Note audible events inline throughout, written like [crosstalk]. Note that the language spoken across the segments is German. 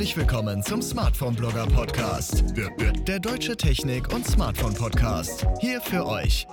Herzlich willkommen zum Smartphone Blogger Podcast. Der deutsche Technik- und Smartphone Podcast. Hier für euch.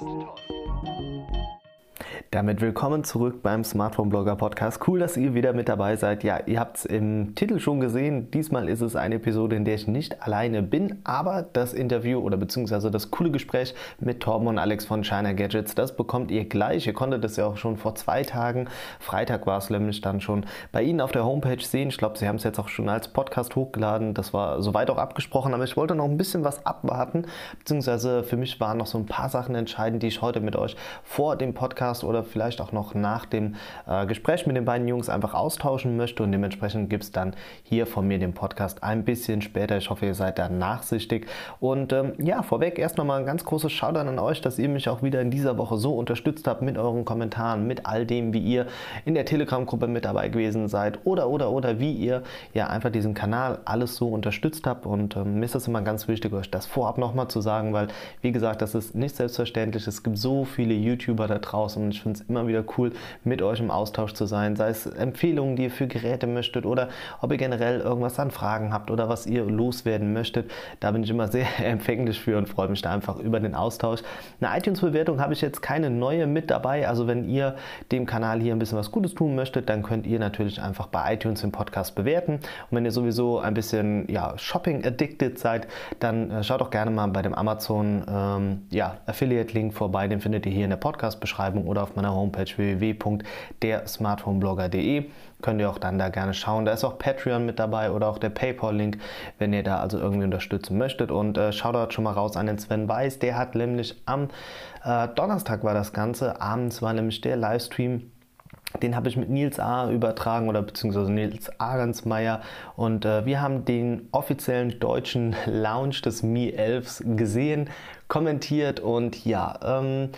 Damit willkommen zurück beim Smartphone Blogger Podcast. Cool, dass ihr wieder mit dabei seid. Ja, ihr habt es im Titel schon gesehen. Diesmal ist es eine Episode, in der ich nicht alleine bin, aber das Interview oder beziehungsweise das coole Gespräch mit Torben und Alex von China Gadgets, das bekommt ihr gleich. Ihr konntet es ja auch schon vor zwei Tagen, Freitag war es nämlich dann schon bei Ihnen auf der Homepage sehen. Ich glaube, Sie haben es jetzt auch schon als Podcast hochgeladen. Das war soweit auch abgesprochen, aber ich wollte noch ein bisschen was abwarten, beziehungsweise für mich waren noch so ein paar Sachen entscheidend, die ich heute mit euch vor dem Podcast oder oder vielleicht auch noch nach dem äh, Gespräch mit den beiden Jungs einfach austauschen möchte. Und dementsprechend gibt es dann hier von mir den Podcast ein bisschen später. Ich hoffe, ihr seid da nachsichtig. Und ähm, ja, vorweg erst nochmal ein ganz großes Shoutout an euch, dass ihr mich auch wieder in dieser Woche so unterstützt habt mit euren Kommentaren, mit all dem, wie ihr in der Telegram-Gruppe mit dabei gewesen seid oder, oder, oder wie ihr ja einfach diesen Kanal alles so unterstützt habt. Und ähm, mir ist das immer ganz wichtig, euch das vorab nochmal zu sagen, weil, wie gesagt, das ist nicht selbstverständlich. Es gibt so viele YouTuber da draußen und ich finde es immer wieder cool, mit euch im Austausch zu sein. Sei es Empfehlungen, die ihr für Geräte möchtet oder ob ihr generell irgendwas an Fragen habt oder was ihr loswerden möchtet. Da bin ich immer sehr [laughs] empfänglich für und freue mich da einfach über den Austausch. Eine iTunes-Bewertung habe ich jetzt keine neue mit dabei. Also wenn ihr dem Kanal hier ein bisschen was Gutes tun möchtet, dann könnt ihr natürlich einfach bei iTunes den Podcast bewerten. Und wenn ihr sowieso ein bisschen ja, Shopping-addicted seid, dann äh, schaut doch gerne mal bei dem Amazon ähm, ja, Affiliate-Link vorbei. Den findet ihr hier in der Podcast-Beschreibung oder auf meiner Homepage www.dersmartphoneblogger.de. Könnt ihr auch dann da gerne schauen. Da ist auch Patreon mit dabei oder auch der PayPal-Link, wenn ihr da also irgendwie unterstützen möchtet. Und äh, schaut dort schon mal raus an den Sven Weiß. Der hat nämlich am äh, Donnerstag war das Ganze. Abends war nämlich der Livestream den habe ich mit Nils A. übertragen oder beziehungsweise Nils Ahrensmeier und äh, wir haben den offiziellen deutschen Launch des Mi 11 gesehen, kommentiert und ja, ähm,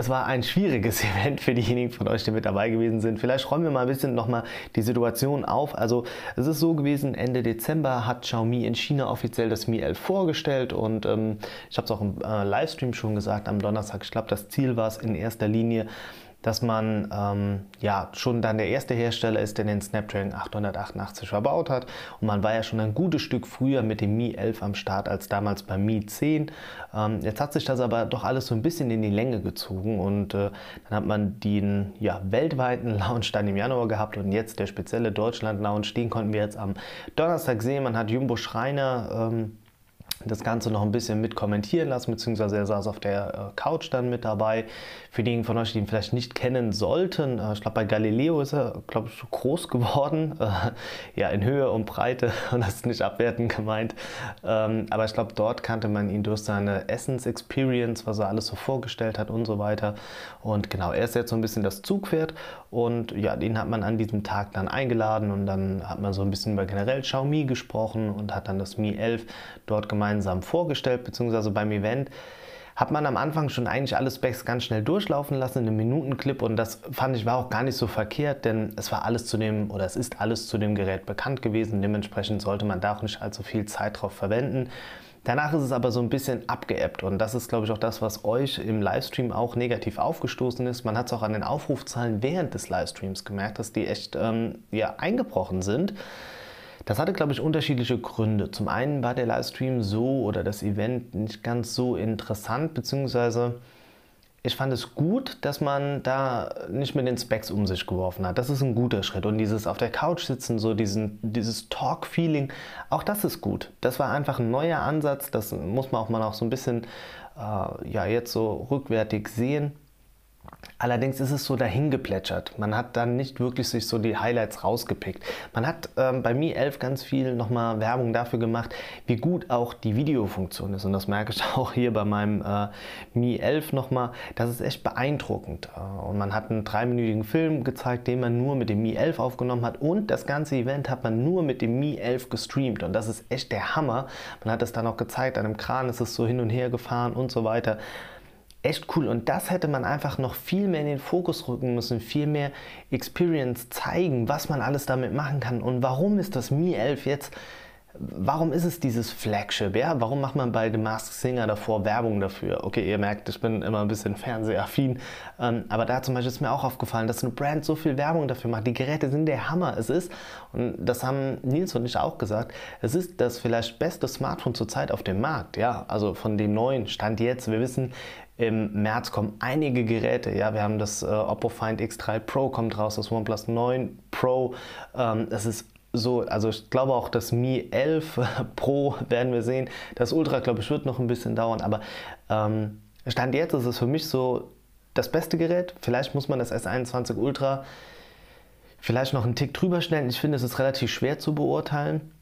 es war ein schwieriges [laughs] Event für diejenigen von euch, die mit dabei gewesen sind. Vielleicht räumen wir mal ein bisschen nochmal die Situation auf. Also es ist so gewesen, Ende Dezember hat Xiaomi in China offiziell das Mi 11 vorgestellt und ähm, ich habe es auch im äh, Livestream schon gesagt am Donnerstag. Ich glaube, das Ziel war es in erster Linie, dass man ähm, ja schon dann der erste Hersteller ist, der den Snapdragon 888 verbaut hat. Und man war ja schon ein gutes Stück früher mit dem Mi 11 am Start als damals beim Mi 10. Ähm, jetzt hat sich das aber doch alles so ein bisschen in die Länge gezogen und äh, dann hat man den ja, weltweiten [laughs] Launch dann im Januar gehabt und jetzt der spezielle Deutschland-Launch, den konnten wir jetzt am Donnerstag sehen. Man hat Jumbo Schreiner ähm, das Ganze noch ein bisschen mit kommentieren lassen, beziehungsweise er saß auf der äh, Couch dann mit dabei. Für diejenigen von euch, die ihn vielleicht nicht kennen sollten, äh, ich glaube bei Galileo ist er, glaube ich, groß geworden, [laughs] äh, ja in Höhe und Breite [laughs] und das ist nicht abwertend gemeint, ähm, aber ich glaube dort kannte man ihn durch seine Essence Experience, was er alles so vorgestellt hat und so weiter. Und genau, er ist jetzt so ein bisschen das Zugpferd. Und ja, den hat man an diesem Tag dann eingeladen und dann hat man so ein bisschen über generell Xiaomi gesprochen und hat dann das Mi 11 dort gemeinsam gemeinsam vorgestellt, beziehungsweise beim Event hat man am Anfang schon eigentlich alle Specs ganz schnell durchlaufen lassen in einem Minutenclip und das fand ich war auch gar nicht so verkehrt, denn es war alles zu dem oder es ist alles zu dem Gerät bekannt gewesen. Dementsprechend sollte man da auch nicht allzu viel Zeit drauf verwenden. Danach ist es aber so ein bisschen abgeebbt und das ist, glaube ich, auch das, was euch im Livestream auch negativ aufgestoßen ist. Man hat es auch an den Aufrufzahlen während des Livestreams gemerkt, dass die echt ähm, ja, eingebrochen sind. Das hatte, glaube ich, unterschiedliche Gründe. Zum einen war der Livestream so oder das Event nicht ganz so interessant, beziehungsweise ich fand es gut, dass man da nicht mit den Specs um sich geworfen hat. Das ist ein guter Schritt. Und dieses auf der Couch sitzen, so diesen, dieses Talk-Feeling, auch das ist gut. Das war einfach ein neuer Ansatz. Das muss man auch mal auch so ein bisschen äh, ja, jetzt so rückwärtig sehen. Allerdings ist es so dahingeplätschert. Man hat dann nicht wirklich sich so die Highlights rausgepickt. Man hat ähm, bei Mi 11 ganz viel nochmal Werbung dafür gemacht, wie gut auch die Videofunktion ist. Und das merke ich [laughs] auch hier bei meinem äh, Mi 11 nochmal. Das ist echt beeindruckend. Äh, und man hat einen dreiminütigen Film gezeigt, den man nur mit dem Mi 11 aufgenommen hat. Und das ganze Event hat man nur mit dem Mi 11 gestreamt. Und das ist echt der Hammer. Man hat es dann auch gezeigt, an einem Kran ist es so hin und her gefahren und so weiter echt cool. Und das hätte man einfach noch viel mehr in den Fokus rücken müssen, viel mehr Experience zeigen, was man alles damit machen kann und warum ist das Mi 11 jetzt warum ist es dieses Flagship? Ja? Warum macht man bei The Masked Singer davor Werbung dafür? Okay, ihr merkt, ich bin immer ein bisschen fernsehaffin, ähm, aber da zum Beispiel ist mir auch aufgefallen, dass eine Brand so viel Werbung dafür macht. Die Geräte sind der Hammer. Es ist, und das haben Nils und ich auch gesagt, es ist das vielleicht beste Smartphone zurzeit auf dem Markt. Ja, also von den neuen Stand jetzt. Wir wissen, im März kommen einige Geräte. Ja, wir haben das äh, Oppo Find X3 Pro kommt raus, das OnePlus 9 Pro. Ähm, ist so, also ich glaube auch das Mi 11 [laughs] Pro werden wir sehen. Das Ultra, glaube ich, wird noch ein bisschen dauern, aber ähm, Stand jetzt ist es für mich so das beste Gerät. Vielleicht muss man das S21 Ultra vielleicht noch einen Tick drüber stellen. Ich finde, es ist relativ schwer zu beurteilen,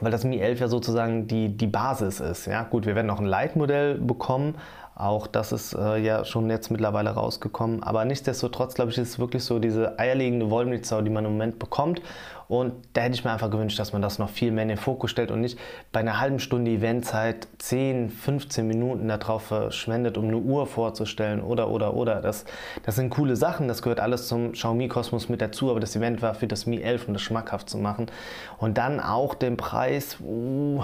weil das Mi 11 ja sozusagen die, die Basis ist. Ja, gut, wir werden noch ein Light-Modell bekommen, auch das ist äh, ja schon jetzt mittlerweile rausgekommen. Aber nichtsdestotrotz, glaube ich, ist es wirklich so diese eierlegende Wollmilchsau, die man im Moment bekommt. Und da hätte ich mir einfach gewünscht, dass man das noch viel mehr in den Fokus stellt und nicht bei einer halben Stunde Eventzeit 10, 15 Minuten darauf verschwendet, um eine Uhr vorzustellen oder, oder, oder. Das, das sind coole Sachen, das gehört alles zum Xiaomi-Kosmos mit dazu, aber das Event war für das Mi 11, um das schmackhaft zu machen. Und dann auch den Preis, uh,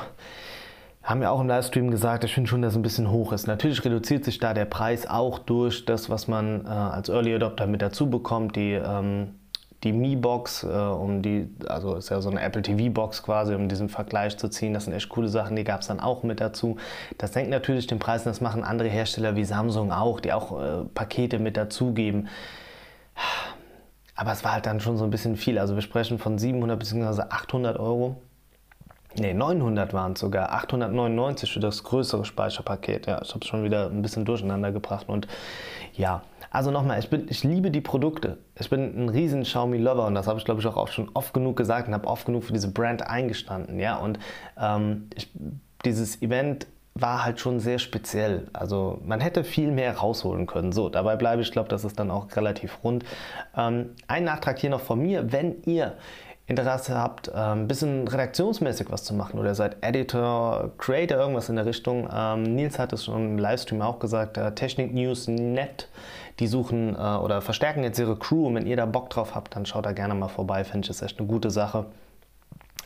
haben wir auch im Livestream gesagt, ich finde schon, dass es ein bisschen hoch ist. Natürlich reduziert sich da der Preis auch durch das, was man äh, als Early Adopter mit dazu bekommt, die, ähm, die Mi-Box, äh, um die, also ist ja so eine Apple TV-Box quasi, um diesen Vergleich zu ziehen. Das sind echt coole Sachen, die gab es dann auch mit dazu. Das senkt natürlich den Preis und das machen andere Hersteller wie Samsung auch, die auch äh, Pakete mit dazugeben. Aber es war halt dann schon so ein bisschen viel. Also wir sprechen von 700 bzw. 800 Euro Ne, 900 waren es sogar. 899 für das größere Speicherpaket. Ja, ich habe es schon wieder ein bisschen durcheinander gebracht. Und ja, also nochmal, ich, ich liebe die Produkte. Ich bin ein riesen Xiaomi-Lover und das habe ich, glaube ich, auch schon oft genug gesagt und habe oft genug für diese Brand eingestanden. Ja, und ähm, ich, dieses Event war halt schon sehr speziell. Also man hätte viel mehr rausholen können. So, dabei bleibe ich, glaube, das ist dann auch relativ rund. Ähm, ein Nachtrag hier noch von mir, wenn ihr Interesse habt, ein ähm, bisschen redaktionsmäßig was zu machen oder seid Editor, Creator, irgendwas in der Richtung. Ähm, Nils hat es schon im Livestream auch gesagt, äh, Technik News Net, die suchen äh, oder verstärken jetzt ihre Crew und wenn ihr da Bock drauf habt, dann schaut da gerne mal vorbei, finde ich das echt eine gute Sache.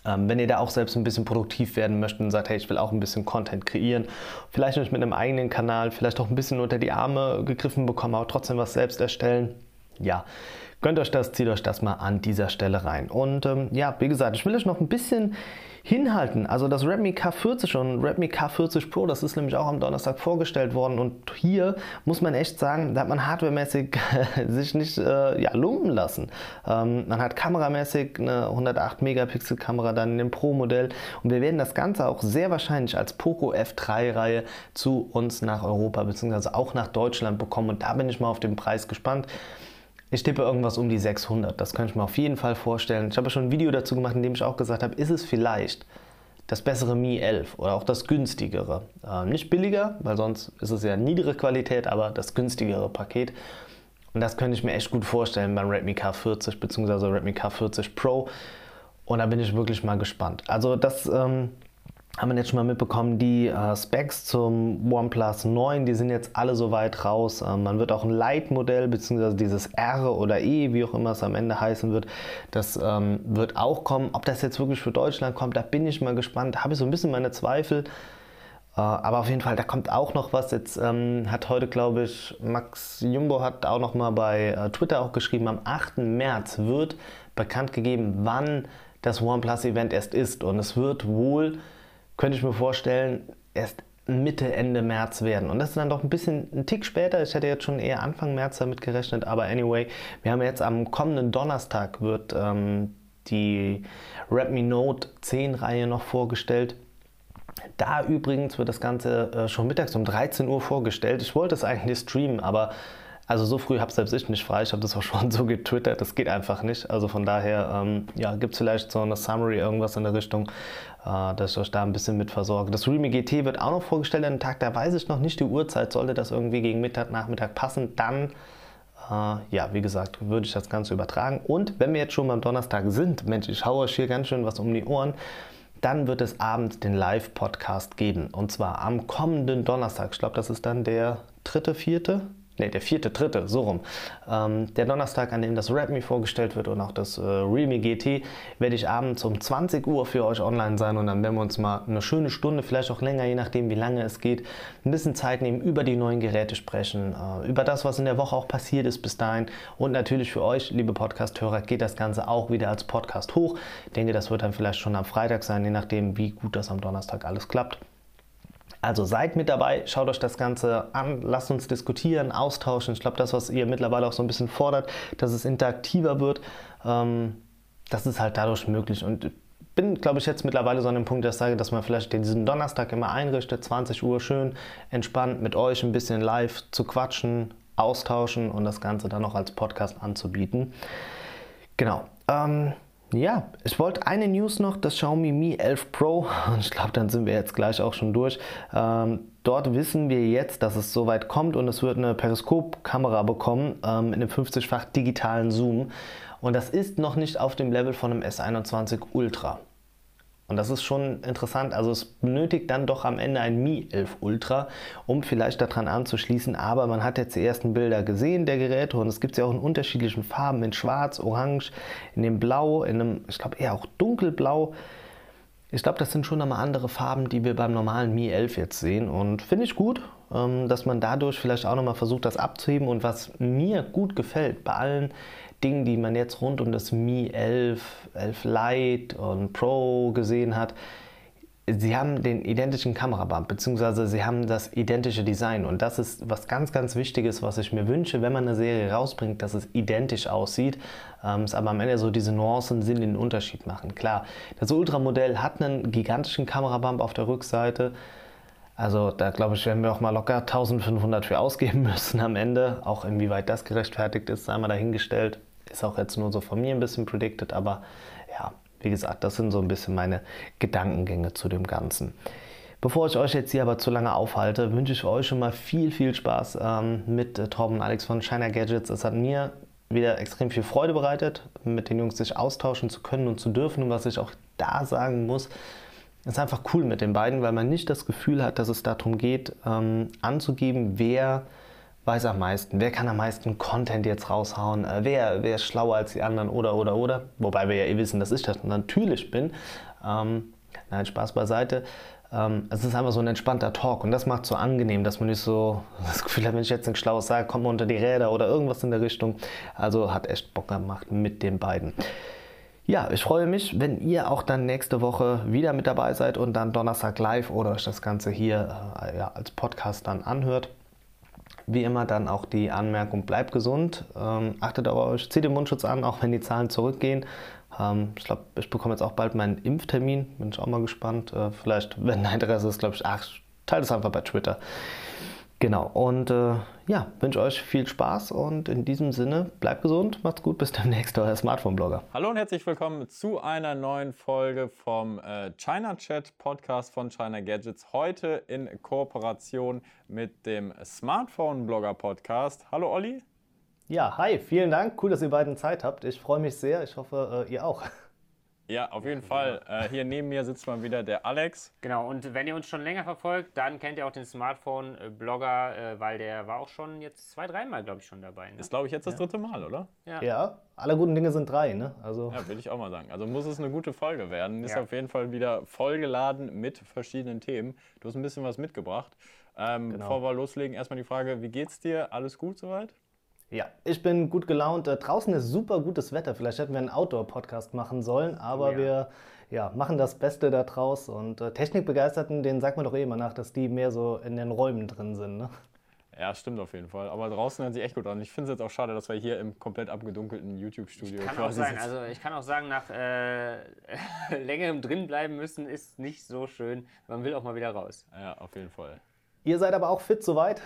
Ähm, wenn ihr da auch selbst ein bisschen produktiv werden möchtet und sagt, hey, ich will auch ein bisschen Content kreieren, vielleicht mit einem eigenen Kanal, vielleicht auch ein bisschen unter die Arme gegriffen bekommen, aber trotzdem was selbst erstellen, ja, Gönnt euch das, zieht euch das mal an dieser Stelle rein. Und ähm, ja, wie gesagt, ich will euch noch ein bisschen hinhalten. Also das Redmi K40 und Redmi K40 Pro, das ist nämlich auch am Donnerstag vorgestellt worden. Und hier muss man echt sagen, da hat man hardwaremäßig [laughs] sich nicht äh, ja, lumpen lassen. Ähm, man hat kameramäßig eine 108 Megapixel Kamera dann in dem Pro-Modell. Und wir werden das Ganze auch sehr wahrscheinlich als Poco F3-Reihe zu uns nach Europa bzw. auch nach Deutschland bekommen. Und da bin ich mal auf den Preis gespannt. Ich tippe irgendwas um die 600. Das könnte ich mir auf jeden Fall vorstellen. Ich habe schon ein Video dazu gemacht, in dem ich auch gesagt habe, ist es vielleicht das bessere Mi 11 oder auch das günstigere. Äh, nicht billiger, weil sonst ist es ja niedere Qualität, aber das günstigere Paket. Und das könnte ich mir echt gut vorstellen beim Redmi K40 bzw. Redmi K40 Pro. Und da bin ich wirklich mal gespannt. Also das ähm, haben wir jetzt schon mal mitbekommen, die äh, Specs zum OnePlus 9, die sind jetzt alle soweit raus. Ähm, man wird auch ein Lite-Modell, beziehungsweise dieses R oder E, wie auch immer es am Ende heißen wird, das ähm, wird auch kommen. Ob das jetzt wirklich für Deutschland kommt, da bin ich mal gespannt. Da habe ich so ein bisschen meine Zweifel. Äh, aber auf jeden Fall, da kommt auch noch was. Jetzt ähm, hat heute, glaube ich, Max Jumbo hat auch noch mal bei äh, Twitter auch geschrieben, am 8. März wird bekannt gegeben, wann das OnePlus-Event erst ist. Und es wird wohl könnte ich mir vorstellen, erst Mitte, Ende März werden. Und das ist dann doch ein bisschen ein Tick später. Ich hätte jetzt schon eher Anfang März damit gerechnet. Aber anyway, wir haben jetzt am kommenden Donnerstag wird ähm, die Redmi Note 10 Reihe noch vorgestellt. Da übrigens wird das Ganze äh, schon mittags um 13 Uhr vorgestellt. Ich wollte es eigentlich streamen, aber also so früh habe selbst ich nicht frei. Ich habe das auch schon [laughs] so getwittert. Das geht einfach nicht. Also von daher ähm, ja, gibt es vielleicht so eine Summary, irgendwas in der Richtung, äh, dass ich euch da ein bisschen mit versorge. Das Realme GT wird auch noch vorgestellt an den Tag. Da weiß ich noch nicht die Uhrzeit. Sollte das irgendwie gegen Mittag, Nachmittag passen, dann äh, ja, wie gesagt, würde ich das Ganze übertragen. Und wenn wir jetzt schon beim Donnerstag sind, Mensch, ich haue euch hier ganz schön was um die Ohren dann wird es abends den Live-Podcast geben. Und zwar am kommenden Donnerstag. Ich glaube, das ist dann der dritte, vierte, ne, der vierte, dritte, so rum. Ähm, der Donnerstag, an dem das Redmi vorgestellt wird und auch das äh, Realme GT, werde ich abends um 20 Uhr für euch online sein und dann werden wir uns mal eine schöne Stunde, vielleicht auch länger, je nachdem wie lange es geht, ein bisschen Zeit nehmen, über die neuen Geräte sprechen, äh, über das, was in der Woche auch passiert ist bis dahin und natürlich für euch, liebe Podcast-Hörer, geht das Ganze auch wieder als Podcast hoch. Ich denke, das wird dann vielleicht schon am Freitag sein, je nachdem wie gut das am Donnerstag alles klappt. Also seid mit dabei, schaut euch das Ganze an, lasst uns diskutieren, austauschen. Ich glaube, das, was ihr mittlerweile auch so ein bisschen fordert, dass es interaktiver wird, ähm, das ist halt dadurch möglich. Und bin, glaube ich, jetzt mittlerweile so an dem Punkt, dass ich sage, dass man vielleicht diesen Donnerstag immer einrichtet, 20 Uhr schön entspannt mit euch ein bisschen live zu quatschen, austauschen und das Ganze dann noch als Podcast anzubieten. Genau. Ähm, ja, ich wollte eine News noch, das Xiaomi Mi 11 Pro. Und [laughs] ich glaube, dann sind wir jetzt gleich auch schon durch. Ähm, dort wissen wir jetzt, dass es soweit kommt und es wird eine Periskopkamera bekommen ähm, in einem 50-fach digitalen Zoom. Und das ist noch nicht auf dem Level von einem S21 Ultra. Und das ist schon interessant. Also es benötigt dann doch am Ende ein Mi 11 Ultra, um vielleicht daran anzuschließen. Aber man hat jetzt die ersten Bilder gesehen der Geräte und es gibt sie auch in unterschiedlichen Farben, in Schwarz, Orange, in dem Blau, in einem, ich glaube eher auch dunkelblau. Ich glaube, das sind schon nochmal andere Farben, die wir beim normalen Mi 11 jetzt sehen. Und finde ich gut, ähm, dass man dadurch vielleicht auch nochmal versucht, das abzuheben. Und was mir gut gefällt bei allen Dingen, die man jetzt rund um das Mi 11, 11 Lite und Pro gesehen hat, sie haben den identischen Kamerabump, beziehungsweise sie haben das identische Design. Und das ist was ganz, ganz Wichtiges, was ich mir wünsche, wenn man eine Serie rausbringt, dass es identisch aussieht, ähm, es aber am Ende so diese Nuancen sind, den Unterschied machen. Klar, das Ultra-Modell hat einen gigantischen Kamerabump auf der Rückseite. Also da glaube ich, werden wir auch mal locker 1500 für ausgeben [laughs] müssen am Ende. Auch inwieweit das gerechtfertigt ist, sei mal dahingestellt. Ist auch jetzt nur so von mir ein bisschen predicted, aber ja, wie gesagt, das sind so ein bisschen meine Gedankengänge zu dem Ganzen. Bevor ich euch jetzt hier aber zu lange aufhalte, wünsche ich euch schon mal viel, viel Spaß ähm, mit äh, Torben und Alex von China Gadgets. Es hat mir wieder extrem viel Freude bereitet, mit den Jungs sich austauschen zu können und zu dürfen. Und was ich auch da sagen muss, ist einfach cool mit den beiden, weil man nicht das Gefühl hat, dass es darum geht, ähm, anzugeben, wer weiß am meisten, wer kann am meisten Content jetzt raushauen, äh, wer, wer ist schlauer als die anderen oder oder oder. Wobei wir ja eh wissen, dass ich das natürlich bin. Ähm, nein, Spaß beiseite. Ähm, es ist einfach so ein entspannter Talk und das macht so angenehm, dass man nicht so [laughs] das Gefühl hat, wenn ich jetzt ein Schlaues sage, kommt man unter die Räder oder irgendwas in der Richtung. Also hat echt Bock gemacht mit den beiden. Ja, ich freue mich, wenn ihr auch dann nächste Woche wieder mit dabei seid und dann Donnerstag live oder euch das Ganze hier äh, ja, als Podcast dann anhört. Wie immer dann auch die Anmerkung, bleibt gesund, ähm, achtet auf euch, zieht den Mundschutz an, auch wenn die Zahlen zurückgehen. Ähm, ich glaube, ich bekomme jetzt auch bald meinen Impftermin, bin ich auch mal gespannt. Äh, vielleicht, wenn Interesse ist, glaube ich, ach, teilt es einfach bei Twitter. Genau, und äh, ja, wünsche euch viel Spaß und in diesem Sinne, bleibt gesund, macht's gut, bis [laughs] demnächst, euer Smartphone-Blogger. Hallo und herzlich willkommen zu einer neuen Folge vom äh, China Chat Podcast von China Gadgets. Heute in Kooperation mit dem Smartphone-Blogger Podcast. Hallo Olli. Ja, hi, vielen Dank, cool, dass ihr beiden Zeit habt. Ich freue mich sehr, ich hoffe, äh, ihr auch. [laughs] Ja, auf jeden Fall. Äh, hier neben mir sitzt mal wieder der Alex. Genau, und wenn ihr uns schon länger verfolgt, dann kennt ihr auch den Smartphone-Blogger, äh, weil der war auch schon jetzt zwei, dreimal, glaube ich, schon dabei. Ne? Ist, glaube ich, jetzt das dritte Mal, oder? Ja. ja, alle guten Dinge sind drei, ne? Also. Ja, will ich auch mal sagen. Also muss es eine gute Folge werden. Ist ja. auf jeden Fall wieder vollgeladen mit verschiedenen Themen. Du hast ein bisschen was mitgebracht. Ähm, genau. Bevor wir loslegen, erstmal die Frage, wie geht's dir? Alles gut soweit? Ja, ich bin gut gelaunt. Äh, draußen ist super gutes Wetter. Vielleicht hätten wir einen Outdoor-Podcast machen sollen, aber ja. wir ja, machen das Beste da draus. Und äh, Technikbegeisterten, denen sagt man doch eh immer nach, dass die mehr so in den Räumen drin sind. Ne? Ja, stimmt auf jeden Fall. Aber draußen hört sich echt gut an. Ich finde es jetzt auch schade, dass wir hier im komplett abgedunkelten YouTube-Studio Kann auch sein. Also ich kann auch sagen, nach äh, [laughs] längerem drin bleiben müssen ist nicht so schön. Man will auch mal wieder raus. Ja, auf jeden Fall. Ihr seid aber auch fit soweit?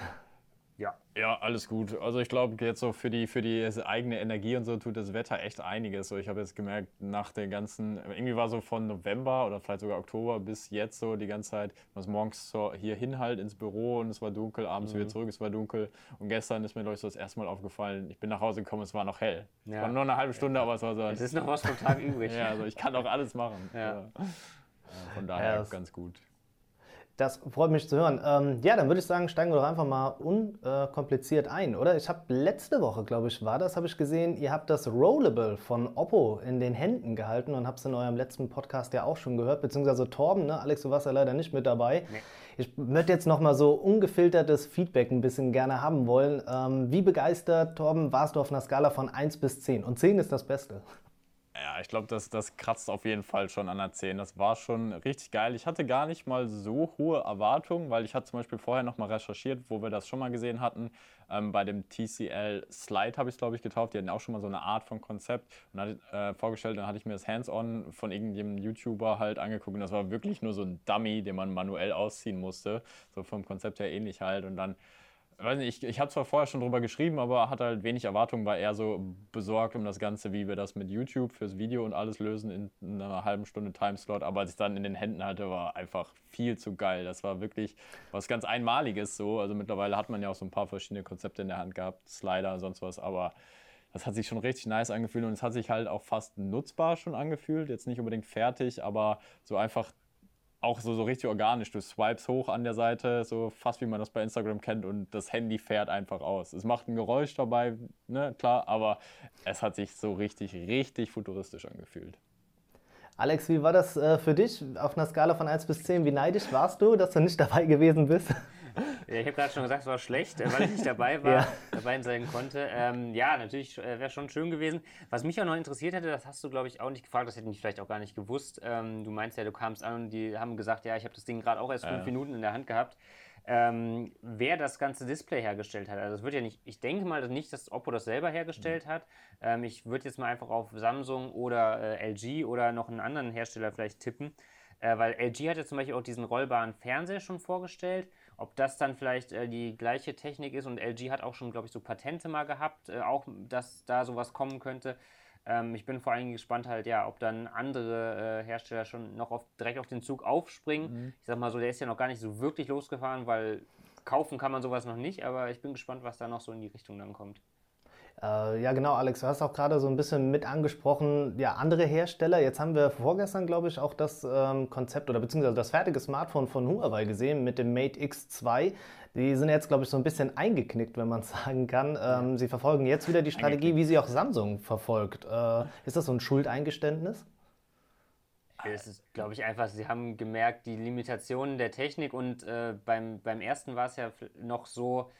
Ja. Ja, alles gut. Also ich glaube, jetzt so für die, für die eigene Energie und so tut das Wetter echt einiges. So, ich habe jetzt gemerkt, nach der ganzen, irgendwie war so von November oder vielleicht sogar Oktober bis jetzt so die ganze Zeit, was morgens so hier hin halt ins Büro und es war dunkel, abends mhm. wieder zurück, es war dunkel. Und gestern ist mir, glaube ich, so das erste Mal aufgefallen, ich bin nach Hause gekommen, es war noch hell. Ja. War nur eine halbe Stunde, aber es war so. Es ist noch was vom Tag [laughs] übrig. ja, also ich kann auch alles machen. Ja. ja von daher ja, ganz gut. Das freut mich zu hören. Ähm, ja, dann würde ich sagen, steigen wir doch einfach mal unkompliziert ein, oder? Ich habe letzte Woche, glaube ich, war das, habe ich gesehen, ihr habt das Rollable von Oppo in den Händen gehalten und habt es in eurem letzten Podcast ja auch schon gehört, beziehungsweise Torben, ne? Alex, du warst ja leider nicht mit dabei. Nee. Ich würde jetzt nochmal so ungefiltertes Feedback ein bisschen gerne haben wollen. Ähm, wie begeistert, Torben, warst du auf einer Skala von 1 bis 10? Und 10 ist das Beste. Ja, ich glaube, das, das kratzt auf jeden Fall schon an der 10. Das war schon richtig geil. Ich hatte gar nicht mal so hohe Erwartungen, weil ich hatte zum Beispiel vorher noch mal recherchiert, wo wir das schon mal gesehen hatten. Ähm, bei dem TCL Slide habe ich es, glaube ich, getauft. Die hatten auch schon mal so eine Art von Konzept und hatte, äh, vorgestellt. Dann hatte ich mir das Hands-on von irgendeinem YouTuber halt angeguckt und das war wirklich nur so ein Dummy, den man manuell ausziehen musste. So vom Konzept her ähnlich halt. Und dann weiß nicht, ich, ich habe zwar vorher schon drüber geschrieben, aber hatte halt wenig Erwartungen, war eher so besorgt um das Ganze, wie wir das mit YouTube fürs Video und alles lösen in, in einer halben Stunde Timeslot. Aber als ich dann in den Händen hatte, war einfach viel zu geil. Das war wirklich was ganz Einmaliges so. Also mittlerweile hat man ja auch so ein paar verschiedene Konzepte in der Hand gehabt, Slider, sonst was, aber das hat sich schon richtig nice angefühlt und es hat sich halt auch fast nutzbar schon angefühlt. Jetzt nicht unbedingt fertig, aber so einfach auch so, so richtig organisch. Du swipes hoch an der Seite, so fast wie man das bei Instagram kennt und das Handy fährt einfach aus. Es macht ein Geräusch dabei, ne, klar, aber es hat sich so richtig, richtig futuristisch angefühlt. Alex, wie war das äh, für dich auf einer Skala von 1 bis 10? Wie neidisch warst du, dass du nicht dabei gewesen bist? [laughs] Ja, ich habe gerade schon gesagt, es war schlecht, äh, weil ich nicht dabei [laughs] war, ja. dabei sein konnte. Ähm, ja, natürlich äh, wäre schon schön gewesen. Was mich auch noch interessiert hätte, das hast du, glaube ich, auch nicht gefragt, das hätte ich vielleicht auch gar nicht gewusst. Ähm, du meinst ja, du kamst an und die haben gesagt, ja, ich habe das Ding gerade auch erst fünf ja. Minuten in der Hand gehabt. Ähm, wer das ganze Display hergestellt hat. Also es wird ja nicht, ich denke mal nicht, dass Oppo das selber hergestellt mhm. hat. Ähm, ich würde jetzt mal einfach auf Samsung oder äh, LG oder noch einen anderen Hersteller vielleicht tippen. Äh, weil LG hat ja zum Beispiel auch diesen rollbaren Fernseher schon vorgestellt ob das dann vielleicht äh, die gleiche Technik ist und LG hat auch schon, glaube ich, so Patente mal gehabt, äh, auch dass da sowas kommen könnte. Ähm, ich bin vor allem gespannt halt, ja, ob dann andere äh, Hersteller schon noch auf, direkt auf den Zug aufspringen. Mhm. Ich sag mal so, der ist ja noch gar nicht so wirklich losgefahren, weil kaufen kann man sowas noch nicht, aber ich bin gespannt, was da noch so in die Richtung dann kommt. Äh, ja, genau, Alex, du hast auch gerade so ein bisschen mit angesprochen, ja, andere Hersteller. Jetzt haben wir vorgestern, glaube ich, auch das ähm, Konzept oder beziehungsweise das fertige Smartphone von Huawei gesehen mit dem Mate X2. Die sind jetzt, glaube ich, so ein bisschen eingeknickt, wenn man [laughs] sagen kann. Ähm, sie verfolgen jetzt wieder die Strategie, wie sie auch Samsung verfolgt. Äh, ist das so ein Schuldeingeständnis? Es ist, glaube ich, einfach, sie haben gemerkt, die Limitationen der Technik und äh, beim, beim ersten war es ja noch so,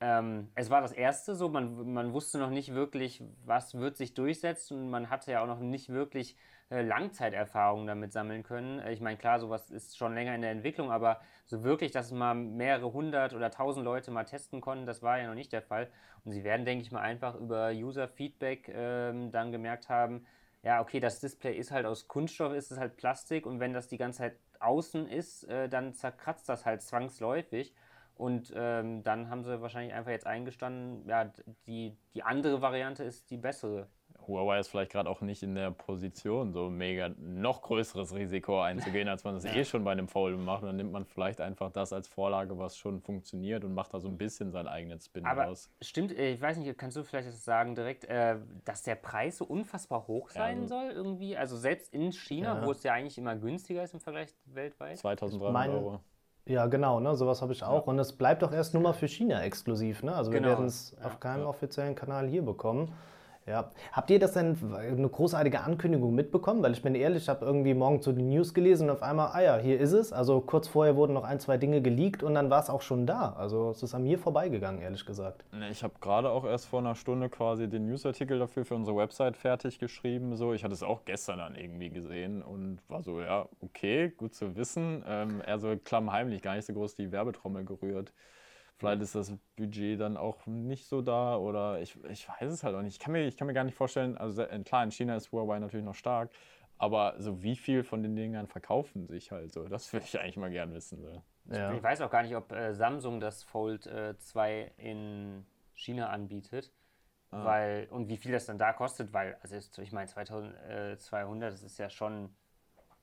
ähm, es war das erste so, man, man wusste noch nicht wirklich, was wird sich durchsetzen und man hatte ja auch noch nicht wirklich äh, Langzeiterfahrungen damit sammeln können. Äh, ich meine, klar, sowas ist schon länger in der Entwicklung, aber so wirklich, dass mal mehrere hundert oder tausend Leute mal testen konnten, das war ja noch nicht der Fall. Und sie werden, denke ich mal, einfach über User-Feedback ähm, dann gemerkt haben, ja, okay, das Display ist halt aus Kunststoff, ist es halt Plastik und wenn das die ganze Zeit außen ist, äh, dann zerkratzt das halt zwangsläufig. Und ähm, dann haben sie wahrscheinlich einfach jetzt eingestanden, ja, die, die andere Variante ist die bessere. Huawei ist vielleicht gerade auch nicht in der Position, so mega noch größeres Risiko einzugehen, als man das [laughs] ja. eh schon bei einem Fold macht. Und dann nimmt man vielleicht einfach das als Vorlage, was schon funktioniert und macht da so ein bisschen seinen eigenen Spin Aber raus. Stimmt, äh, ich weiß nicht, kannst du vielleicht das sagen direkt, äh, dass der Preis so unfassbar hoch sein ja. soll irgendwie? Also selbst in China, ja. wo es ja eigentlich immer günstiger ist im Vergleich weltweit? 2300 Euro. Ja, genau, ne? sowas habe ich auch. Ja. Und es bleibt auch erst nur mal für China exklusiv. Ne? Also genau. wir werden es ja, auf keinem ja. offiziellen Kanal hier bekommen. Ja. Habt ihr das denn eine großartige Ankündigung mitbekommen? Weil ich bin ehrlich, ich habe irgendwie morgen so die News gelesen und auf einmal, ah ja, hier ist es. Also kurz vorher wurden noch ein, zwei Dinge geleakt und dann war es auch schon da. Also es ist an mir vorbeigegangen, ehrlich gesagt. Ich habe gerade auch erst vor einer Stunde quasi den Newsartikel dafür für unsere Website fertig geschrieben. So. Ich hatte es auch gestern dann irgendwie gesehen und war so, ja, okay, gut zu wissen. Ähm, eher so klammheimlich, gar nicht so groß die Werbetrommel gerührt. Vielleicht ist das Budget dann auch nicht so da oder ich, ich weiß es halt auch nicht. Ich kann, mir, ich kann mir gar nicht vorstellen, also klar, in China ist Huawei natürlich noch stark, aber so wie viel von den Dingern verkaufen sich halt so? Das würde ich eigentlich mal gern wissen. So. Ja. Ich weiß auch gar nicht, ob äh, Samsung das Fold äh, 2 in China anbietet. Ah. Weil, und wie viel das dann da kostet, weil, also ich meine, 2200, das ist ja schon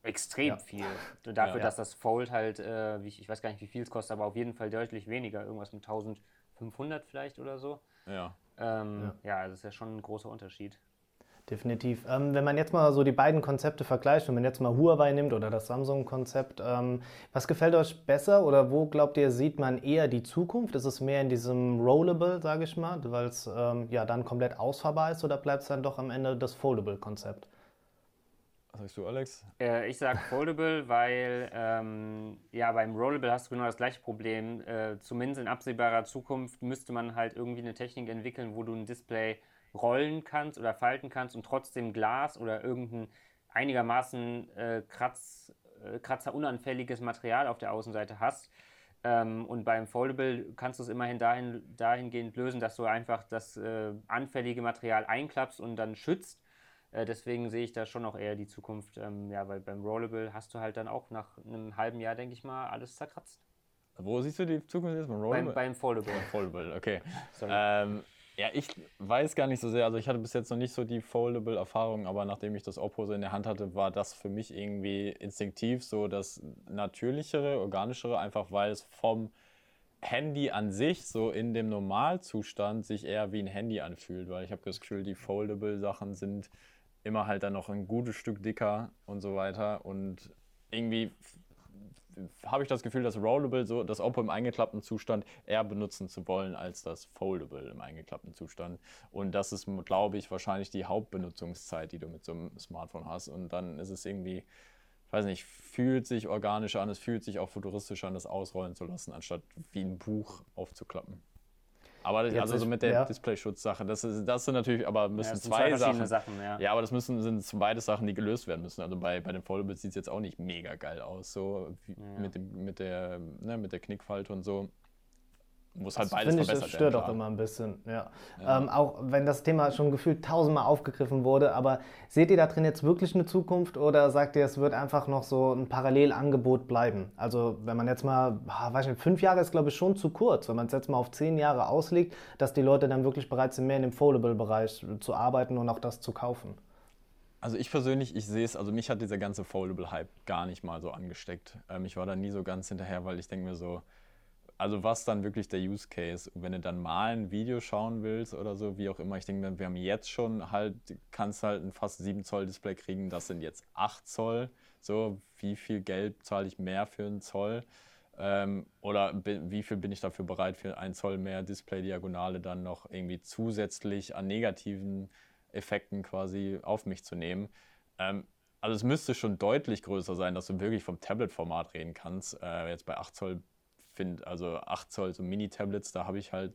extrem ja. viel. Dafür, ja, dass das Fold halt, äh, ich, ich weiß gar nicht, wie viel es kostet, aber auf jeden Fall deutlich weniger. Irgendwas mit 1500 vielleicht oder so. Ja. Ähm, ja. ja, also ist ja schon ein großer Unterschied. Definitiv. Ähm, wenn man jetzt mal so die beiden Konzepte vergleicht, wenn man jetzt mal Huawei nimmt oder das Samsung-Konzept, ähm, was gefällt euch besser oder wo glaubt ihr, sieht man eher die Zukunft? Ist es mehr in diesem Rollable, sage ich mal, weil es ähm, ja dann komplett ausfahrbar ist oder bleibt es dann doch am Ende das Foldable-Konzept? Was sagst du, Alex? Äh, ich sage Foldable, weil ähm, ja, beim Rollable hast du genau das gleiche Problem. Äh, zumindest in absehbarer Zukunft müsste man halt irgendwie eine Technik entwickeln, wo du ein Display rollen kannst oder falten kannst und trotzdem Glas oder irgendein einigermaßen äh, kratz, äh, kratzerunanfälliges Material auf der Außenseite hast. Ähm, und beim Foldable kannst du es immerhin dahin, dahingehend lösen, dass du einfach das äh, anfällige Material einklappst und dann schützt. Äh, deswegen sehe ich da schon auch eher die Zukunft. Ähm, ja, weil beim Rollable hast du halt dann auch nach einem halben Jahr, denke ich mal, alles zerkratzt. Wo siehst du die Zukunft jetzt? Beim, Rollable? beim Foldable. Beim Foldable, okay. [laughs] Ähm, ja, ich weiß gar nicht so sehr. Also ich hatte bis jetzt noch nicht so die Foldable-Erfahrung, aber nachdem ich das Oppo so in der Hand hatte, war das für mich irgendwie instinktiv so das natürlichere, organischere, einfach weil es vom Handy an sich so in dem Normalzustand sich eher wie ein Handy anfühlt, weil ich habe das Gefühl, die Foldable-Sachen sind immer halt dann noch ein gutes Stück dicker und so weiter und irgendwie habe ich das Gefühl, dass Rollable, so das Oppo im eingeklappten Zustand, eher benutzen zu wollen als das Foldable im eingeklappten Zustand. Und das ist, glaube ich, wahrscheinlich die Hauptbenutzungszeit, die du mit so einem Smartphone hast. Und dann ist es irgendwie, weiß nicht, fühlt sich organischer an, es fühlt sich auch futuristischer an, das ausrollen zu lassen, anstatt wie ein Buch aufzuklappen. Aber das, also so mit der ja. Display-Schutzsache, das, ist, das sind natürlich, aber müssen ja, zwei, zwei Sachen. Sachen ja. ja. aber das müssen sind beide Sachen, die gelöst werden müssen. Also bei, bei den Foldables sieht es jetzt auch nicht mega geil aus, so mit, dem, mit, der, ne, mit der Knickfalte und so muss halt das beides verbessert ich, das stört auch immer ein bisschen, ja. ja. Ähm, auch wenn das Thema schon gefühlt tausendmal aufgegriffen wurde, aber seht ihr da drin jetzt wirklich eine Zukunft oder sagt ihr, es wird einfach noch so ein Parallelangebot bleiben? Also wenn man jetzt mal, weiß nicht, fünf Jahre ist glaube ich schon zu kurz, wenn man es jetzt mal auf zehn Jahre auslegt, dass die Leute dann wirklich bereit sind, mehr in dem Foldable-Bereich zu arbeiten und auch das zu kaufen. Also ich persönlich, ich sehe es, also mich hat dieser ganze Foldable-Hype gar nicht mal so angesteckt. Ähm, ich war da nie so ganz hinterher, weil ich denke mir so, also was dann wirklich der Use Case? Wenn du dann mal ein Video schauen willst oder so, wie auch immer, ich denke, wir haben jetzt schon halt, kannst halt ein fast 7 Zoll Display kriegen, das sind jetzt 8 Zoll. So, wie viel Geld zahle ich mehr für einen Zoll? Ähm, oder wie viel bin ich dafür bereit, für ein Zoll mehr Display-Diagonale dann noch irgendwie zusätzlich an negativen Effekten quasi auf mich zu nehmen? Ähm, also es müsste schon deutlich größer sein, dass du wirklich vom Tablet-Format reden kannst. Äh, jetzt bei 8 Zoll finde, also 8 Zoll, so Mini-Tablets, da habe ich halt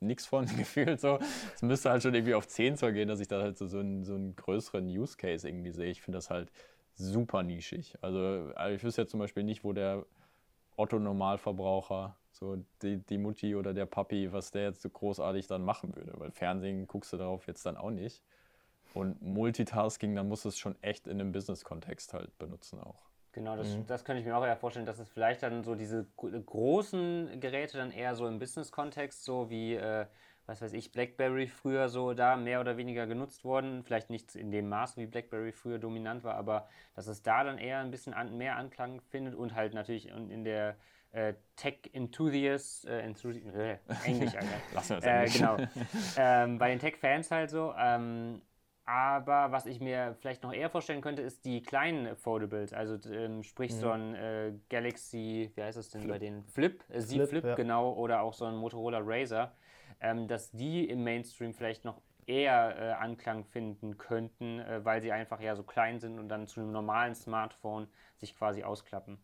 nichts von [laughs] gefühlt so. Es müsste halt schon irgendwie auf 10 Zoll gehen, dass ich da halt so, so, einen, so einen größeren Use Case irgendwie sehe. Ich finde das halt super nischig. Also, also ich wüsste jetzt zum Beispiel nicht, wo der Otto-Normalverbraucher, so die, die Mutti oder der Papi, was der jetzt so großartig dann machen würde. Weil Fernsehen guckst du darauf jetzt dann auch nicht. Und Multitasking, dann muss es schon echt in einem Business-Kontext halt benutzen auch. Genau, das, mhm. das könnte ich mir auch eher vorstellen, dass es vielleicht dann so diese großen Geräte dann eher so im Business-Kontext, so wie, äh, was weiß ich, BlackBerry früher so da mehr oder weniger genutzt wurden. Vielleicht nicht in dem Maß, wie BlackBerry früher dominant war, aber dass es da dann eher ein bisschen an, mehr Anklang findet und halt natürlich in der äh, Tech-Enthusiasts, äh, äh, Englisch, Alter. [laughs] Lass uns äh, Genau. [laughs] ähm, bei den Tech-Fans halt so. Ähm, aber was ich mir vielleicht noch eher vorstellen könnte, ist die kleinen Foldables. Also ähm, sprich mhm. so ein äh, Galaxy, wie heißt das denn Flip. bei den Flip, äh, Z Flip, Flip ja. genau, oder auch so ein Motorola Razer, ähm, dass die im Mainstream vielleicht noch eher äh, Anklang finden könnten, äh, weil sie einfach ja so klein sind und dann zu einem normalen Smartphone sich quasi ausklappen.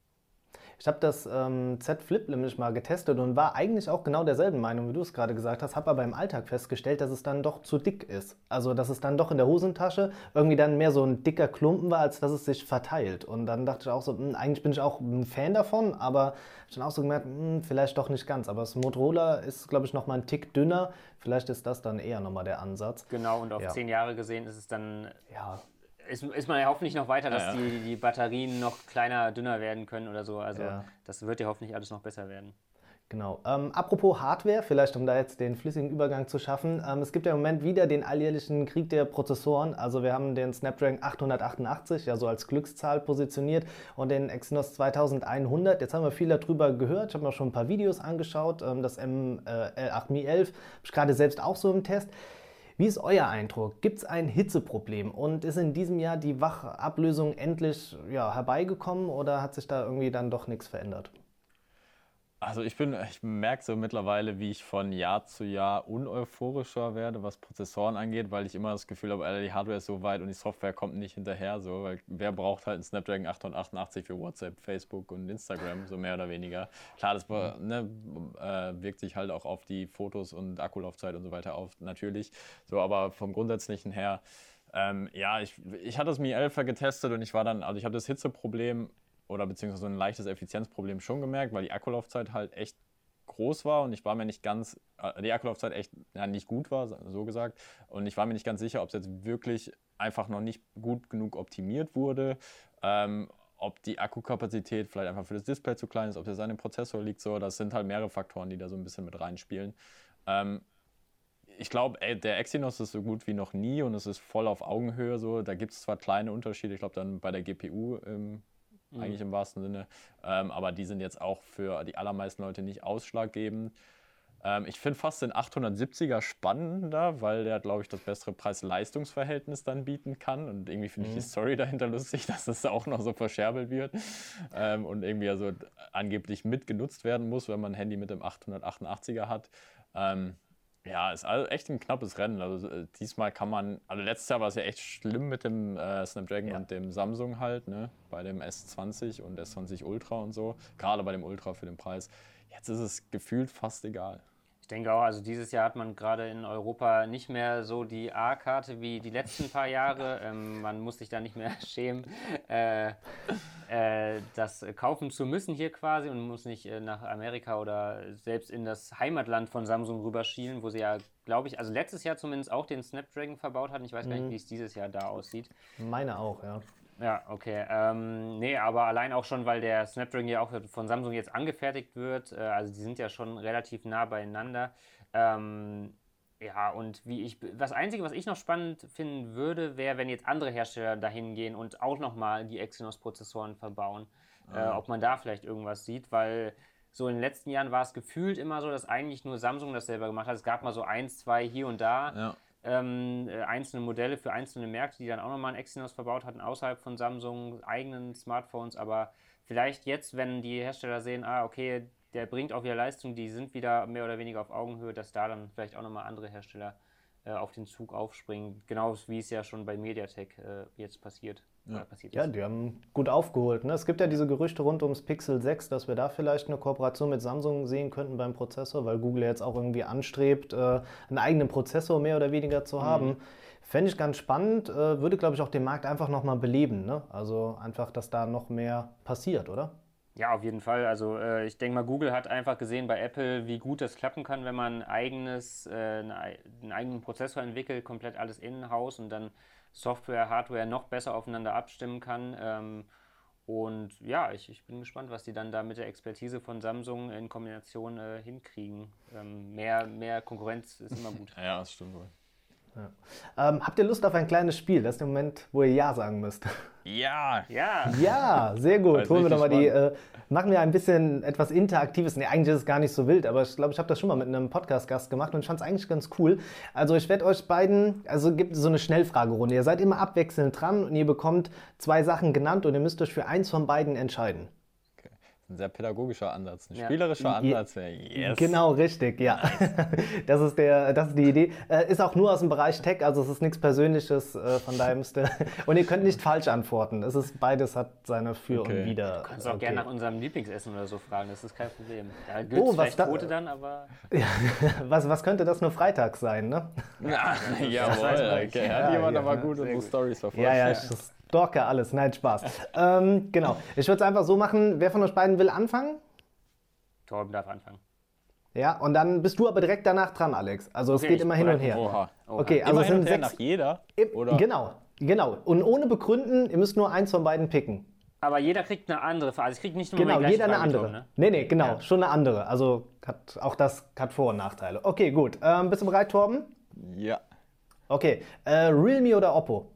Ich habe das ähm, Z Flip nämlich mal getestet und war eigentlich auch genau derselben Meinung, wie du es gerade gesagt hast, habe aber im Alltag festgestellt, dass es dann doch zu dick ist. Also, dass es dann doch in der Hosentasche irgendwie dann mehr so ein dicker Klumpen war, als dass es sich verteilt. Und dann dachte ich auch so, mh, hm, eigentlich bin ich auch ein Fan davon, aber ich habe auch so gemerkt, mh, hm, vielleicht doch nicht ganz. Aber das Motorola ist, glaube ich, nochmal ein Tick dünner. Vielleicht ist das dann eher nochmal der Ansatz. Genau, und auf ja. zehn Jahre gesehen ist es dann ja ist, ist man ja hoffentlich noch weiter, dass ja, ja. Die, die Batterien noch kleiner, dünner werden können oder so. Also ja. das wird ja hoffentlich alles noch besser werden. Genau. Ähm, apropos Hardware, vielleicht um da jetzt den flüssigen Übergang zu schaffen. Ähm, es gibt ja im Moment wieder den alljährlichen Krieg der Prozessoren. Also wir haben den Snapdragon 888 ja so als Glückszahl positioniert und den Exynos 2100. Jetzt haben wir viel darüber gehört. Ich habe mir schon ein paar Videos angeschaut. Ähm, das M8 äh, Mi 11 habe ich gerade selbst auch so im Test. Wie ist euer Eindruck? Gibt es ein Hitzeproblem und ist in diesem Jahr die Wachablösung endlich ja, herbeigekommen oder hat sich da irgendwie dann doch nichts verändert? Also ich bin, ich merke so mittlerweile, wie ich von Jahr zu Jahr uneuphorischer werde, was Prozessoren angeht, weil ich immer das Gefühl habe, Alter, die Hardware ist so weit und die Software kommt nicht hinterher. So, weil wer braucht halt einen Snapdragon 888 für WhatsApp, Facebook und Instagram, so mehr oder weniger. Klar, das ne, äh, wirkt sich halt auch auf die Fotos und Akkulaufzeit und so weiter auf, natürlich. So, aber vom Grundsätzlichen her, ähm, ja, ich, ich hatte das Mi 11 getestet und ich war dann, also ich habe das Hitzeproblem oder beziehungsweise ein leichtes Effizienzproblem schon gemerkt, weil die Akkulaufzeit halt echt groß war und ich war mir nicht ganz, äh, die Akkulaufzeit echt ja, nicht gut war, so gesagt. Und ich war mir nicht ganz sicher, ob es jetzt wirklich einfach noch nicht gut genug optimiert wurde, ähm, ob die Akkukapazität vielleicht einfach für das Display zu klein ist, ob es an dem Prozessor liegt, so. Das sind halt mehrere Faktoren, die da so ein bisschen mit reinspielen. Ähm, ich glaube, der Exynos ist so gut wie noch nie und es ist voll auf Augenhöhe so. Da gibt es zwar kleine Unterschiede, ich glaube dann bei der GPU im mhm. eigentlich im wahrsten Sinne. Ähm, aber die sind jetzt auch für die allermeisten Leute nicht ausschlaggebend. Ähm, ich finde fast den 870er spannender, weil der, glaube ich, das bessere Preis-Leistungs-Verhältnis dann bieten kann. Und irgendwie finde mhm. ich die mhm. Story dahinter lustig, [laughs] dass das auch noch so verscherbelt wird ähm, und irgendwie also angeblich mitgenutzt werden muss, wenn man ein Handy mit dem 888er hat. Ähm, ja, ist also echt ein knappes Rennen. Also äh, diesmal kann man, also letztes Jahr war es ja echt schlimm mit dem äh, Snapdragon ja. und dem Samsung halt, ne? Bei dem S20 und S20 Ultra und so. Gerade bei dem Ultra für den Preis. Jetzt ist es gefühlt fast egal. Ich denke auch, also dieses Jahr hat man gerade in Europa nicht mehr so die A-Karte wie die letzten paar Jahre. [laughs] Ähm, man muss sich da nicht mehr [laughs] schämen, äh, äh, das kaufen zu müssen hier quasi und muss nicht äh, nach Amerika oder selbst in das Heimatland von Samsung rüberschielen, wo sie ja, glaube ich, also letztes Jahr zumindest auch den Snapdragon verbaut hatten. Ich weiß gar nicht, mhm. wie es dieses Jahr da aussieht. Meine auch, ja. Ja, okay. Ähm, nee, aber allein auch schon, weil der Snapdragon ja auch von Samsung jetzt angefertigt wird. Äh, also die sind ja schon relativ nah beieinander. Ähm, ja, und wie ich. Das Einzige, was ich noch spannend finden würde, wäre, wenn jetzt andere Hersteller dahin gehen und auch nochmal die Exynos-Prozessoren verbauen. Äh, ah. Ob man da vielleicht irgendwas sieht, weil so in den letzten Jahren war es gefühlt immer so, dass eigentlich nur Samsung das selber gemacht hat. Es gab mal so eins, zwei hier und da. Ja ähm, äh, einzelne Modelle für einzelne Märkte, die dann auch nochmal ein Exynos verbaut hatten, außerhalb von Samsung, eigenen Smartphones. Aber vielleicht jetzt, wenn die Hersteller sehen, ah, okay, der bringt auch wieder Leistung, die sind wieder mehr oder weniger auf Augenhöhe, dass da dann vielleicht auch nochmal andere Hersteller äh, auf den Zug aufspringen. Genau wie es ja schon bei Mediatek äh, jetzt passiert. Ja. ja, die haben gut aufgeholt. Ne? Es gibt ja diese Gerüchte rund ums Pixel 6, dass wir da vielleicht eine Kooperation mit Samsung sehen könnten beim Prozessor, weil Google jetzt auch irgendwie anstrebt, äh, einen eigenen Prozessor mehr oder weniger zu haben. Mhm. Fände ich ganz spannend, äh, würde, glaube ich, auch den Markt einfach nochmal beleben. Ne? Also einfach, dass da noch mehr passiert, oder? Ja, auf jeden Fall. Also äh, ich denke mal, Google hat einfach gesehen bei Apple, wie gut das klappen kann, wenn man eigenes, äh, einen eigenen Prozessor entwickelt, komplett alles in-house und dann Software, Hardware noch besser aufeinander abstimmen kann. Ähm, und ja, ich, ich bin gespannt, was die dann da mit der Expertise von Samsung in Kombination äh, hinkriegen. Ähm, mehr, mehr Konkurrenz ist immer gut. [laughs] ja, das stimmt wohl. Ja. Ähm, habt ihr Lust auf ein kleines Spiel? Das ist der Moment, wo ihr Ja sagen müsst. Ja. Ja. Ja, sehr gut. Holen wir doch mal die, äh, machen wir ein bisschen etwas Interaktives. Nee, eigentlich ist es gar nicht so wild, aber ich glaube, ich habe das schon mal mit einem Podcast-Gast gemacht und ich fand es eigentlich ganz cool. Also ich werde euch beiden, also gibt so eine Schnellfragerunde. Ihr seid immer abwechselnd dran und ihr bekommt zwei Sachen genannt und ihr müsst euch für eins von beiden entscheiden. Ein sehr pädagogischer Ansatz, ein ja. spielerischer Ansatz wäre yes. Genau, richtig, ja. [laughs] Das ist, der, das ist die Idee. Äh, ist auch nur aus dem Bereich Tech, also es ist nichts Persönliches, äh, von müsst ihr. [laughs] Und ihr könnt nicht falsch antworten. Es ist, beides hat seine Für okay. und Wider. Du kannst auch okay. gerne nach unserem Lieblingsessen oder so fragen, das ist kein Problem. Da gibt oh, vielleicht da, Quote dann, aber. Ja, [laughs] was, was könnte das nur Freitag sein, ne? Ja, jawohl. Okay. Hat ja, jemand ja, aber gut unsere Stories verfolgt. Ja, ja, ja. Stalker, alles. Nein, Spaß. ähm, genau. Ich würde es einfach so machen. Wer von euch beiden will anfangen? Torben darf anfangen. Ja, und dann bist du aber direkt danach dran, Alex. Also okay, es geht immer hin und her. Oha. Oha. Okay, also immer es sind sechs. Nach jeder? Oder? Genau, genau. Und ohne begründen, ihr müsst nur eins von beiden picken. Aber jeder kriegt eine andere Frage. Also ich krieg nicht nur Genau, jeder eine andere. Tom, ne? Nee, nee, genau, ja. schon eine andere. Also hat, auch das hat Vor- und Nachteile. Okay, gut. Ähm, bist du bereit, Torben? Ja. Okay. Äh, Realme oder Oppo?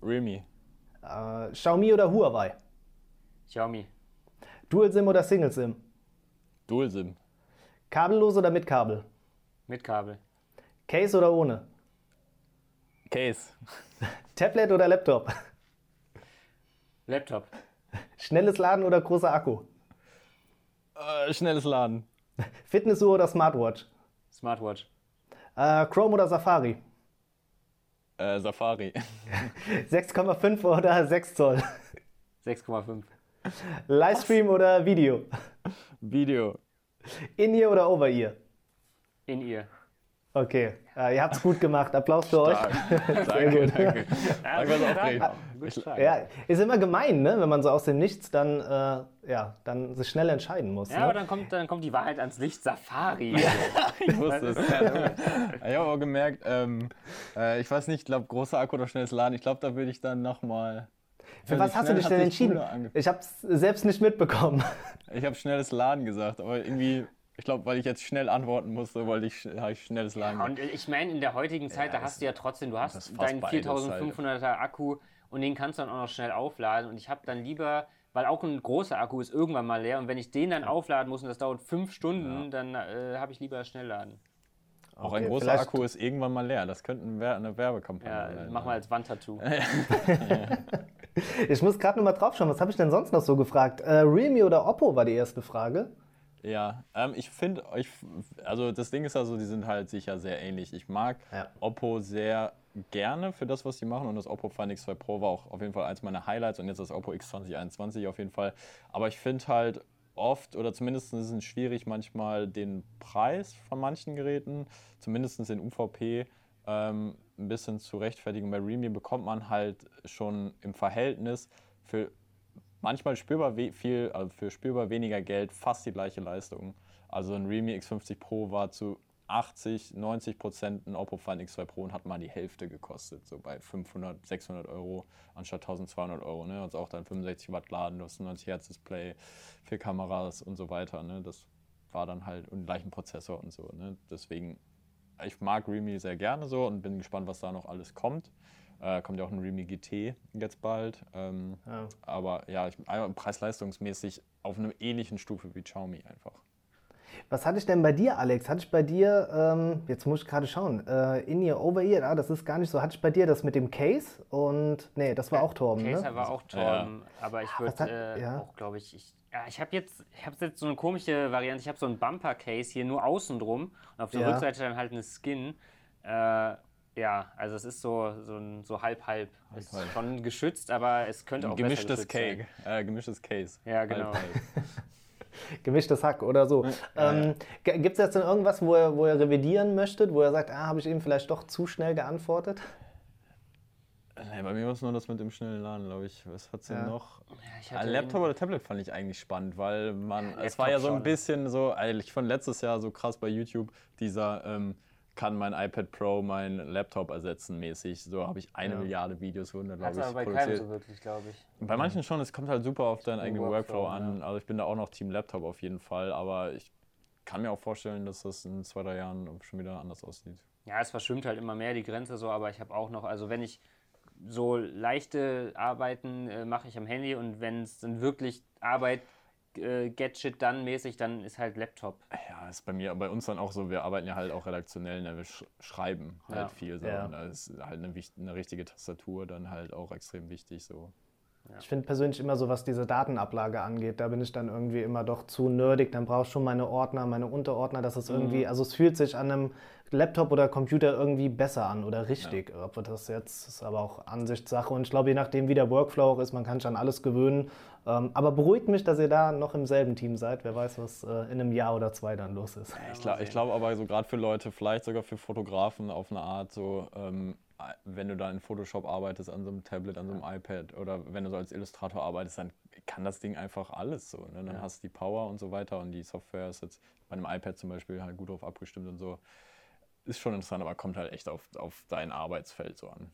Realme. Äh, Xiaomi oder Huawei? Xiaomi. Dual SIM oder Single SIM? Dual SIM. Kabellos oder mit Kabel? Mit Kabel. Case oder ohne? Case. [laughs] Tablet oder Laptop? Laptop. Schnelles Laden oder großer Akku? Äh, schnelles Laden. [laughs] Fitnessuhr oder Smartwatch? Smartwatch. Äh, Chrome oder Safari? Äh, Safari. [laughs] 6,5 oder 6 Zoll? 6,5. Livestream oder Video? Video. In-Ear oder Over-Ear? In ihr. Okay, äh, ihr habt es gut gemacht. Applaus für euch. danke, danke. Ja, Danke, stark. Stark. Ja, ist immer gemein, ne? wenn man so aus dem Nichts dann, äh, ja, dann sich schnell entscheiden muss. Ja, ne? aber dann kommt, dann kommt die Wahrheit ans Licht. Safari. [laughs] Ich wusste es. [laughs] Ich habe aber gemerkt, ähm, äh, ich weiß nicht, ich glaube, großer Akku oder schnelles Laden. Ich glaube, da würde ich dann nochmal. Für was hast du dich denn entschieden? Ich habe es selbst nicht mitbekommen. [laughs] Ich habe schnelles Laden gesagt, aber irgendwie, ich glaube, weil ich jetzt schnell antworten musste, wollte ich, habe ich schnelles Laden Ja, und ich meine, in der heutigen Zeit, da das- hast du ja trotzdem, du hast deinen beides halt. 4500er Akku und den kannst du dann auch noch schnell aufladen. Und ich habe dann lieber, weil auch ein großer Akku ist irgendwann mal leer und wenn ich den dann aufladen muss und das dauert fünf Stunden, dann äh, habe ich lieber Schnellladen. Auch ein Okay, großer vielleicht- Akku ist irgendwann mal leer. Das könnte ein eine Werbekampagne Ja, sein. mach mal als Wandtattoo. [laughs] Ich muss gerade noch mal drauf schauen, was habe ich denn sonst noch so gefragt? Äh, Realme oder Oppo war die erste Frage. Ja, ähm, ich finde euch, also das Ding ist also, die sind halt sicher sehr ähnlich. Ich mag Ja. Oppo sehr gerne für das, was die machen und das Oppo Find X2 Pro war auch auf jeden Fall eins meiner Highlights und jetzt das Oppo X2021 auf jeden Fall. Aber ich finde halt oft oder zumindest ist es schwierig manchmal den Preis von manchen Geräten, zumindest den UVP, ähm, ein bisschen zu rechtfertigen. Bei Realme bekommt man halt schon im Verhältnis für manchmal spürbar viel, also für spürbar weniger Geld fast die gleiche Leistung. Also ein Realme X50 Pro war zu 80, 90 Prozent ein Oppo Find X2 Pro und hat mal die Hälfte gekostet, so bei 500, 600 Euro anstatt 1200 Euro. Ne? Also auch dann 65 Watt laden, du hast ein 90 Hertz Display, vier Kameras und so weiter. Ne? Das war dann halt und gleichen Prozessor und so. Ne? Deswegen, ich mag Realme sehr gerne so und bin gespannt, was da noch alles kommt. Äh, kommt ja auch ein Realme GT jetzt bald. Ähm, Ja. Aber ja, ich, einfach preis-leistungsmäßig auf einer ähnlichen Stufe wie Xiaomi einfach. Was hatte ich denn bei dir, Alex? Hatte ich bei dir, ähm, jetzt muss ich gerade schauen, äh, In-Ear, Over-Ear, ah, das ist gar nicht so. Hatte ich bei dir das mit dem Case? Und, nee, das war auch Torben, Caser ne? war auch Torben, aber ich hat- würde äh, ja. auch, glaube ich, ich, ja, ich habe jetzt, ich habe jetzt so eine komische Variante. Ich habe so ein Bumper-Case hier nur außen drum und auf der Ja. Rückseite dann halt eine Skin. Äh, ja, also es ist so, so, ein, so halb halb. Ist halb. schon geschützt, aber es könnte auch Gemischtes besser geschützt Cake, äh, gemischtes Case. Ja, genau. Halb, halb. [laughs] Gemischtes Hack oder so. Ähm, Gibt es jetzt denn irgendwas, wo ihr, wo ihr revidieren möchtet, wo ihr sagt, ah, habe ich eben vielleicht doch zu schnell geantwortet? Nee, bei mir war es nur das mit dem schnellen Laden, glaube ich. Was hat's denn Ja. noch? ich Ah, Laptop oder Tablet fand ich eigentlich spannend, weil man, Ja, es war ja so ein schon. bisschen so, eigentlich von letztes Jahr so krass bei YouTube, dieser ähm, kann mein iPad Pro mein Laptop ersetzen mäßig. So habe ich eine Ja. Milliarde Videos wurden da, glaube ich, aber bei keinem produziert. so wirklich, glaube ich. Bei manchen schon, es kommt halt super auf deinen eigenen Workflow, Workflow an. Also ich bin da auch noch Team Laptop auf jeden Fall, aber ich kann mir auch vorstellen, dass das in zwei, drei Jahren schon wieder anders aussieht. Ja, es verschwimmt halt immer mehr die Grenze so, aber ich habe auch noch, also wenn ich so leichte Arbeiten äh, mache ich am Handy und wenn es dann wirklich Arbeit, äh, Gadget dann mäßig, dann ist halt Laptop. Ja, ist bei mir, bei uns dann auch so, wir arbeiten ja halt auch redaktionell, ne? wir sch schreiben halt Ja. viel so. Ja. Und da ist halt eine, eine richtige Tastatur dann halt auch extrem wichtig so. Ich finde persönlich immer so, was diese Datenablage angeht, da bin ich dann irgendwie immer doch zu nerdig. Dann brauche ich schon meine Ordner, meine Unterordner. Das ist irgendwie, also es fühlt sich an einem Laptop oder Computer irgendwie besser an oder richtig. Ob wir das jetzt ist aber auch Ansichtssache. Und ich glaube, je nachdem, wie der Workflow auch ist, man kann sich an alles gewöhnen. Ähm, aber beruhigt mich, dass ihr da noch im selben Team seid. Wer weiß, was äh, in einem Jahr oder zwei dann los ist. Ich glaube glaub aber so gerade für Leute, vielleicht sogar für Fotografen auf eine Art so, ähm, wenn du da in Photoshop arbeitest, an so einem Tablet, an so einem iPad oder wenn du so als Illustrator arbeitest, dann kann das Ding einfach alles so. Ne? Dann hast du die Power und so weiter und die Software ist jetzt bei einem iPad zum Beispiel halt gut drauf abgestimmt und so. Ist schon interessant, aber kommt halt echt auf, auf dein Arbeitsfeld so an.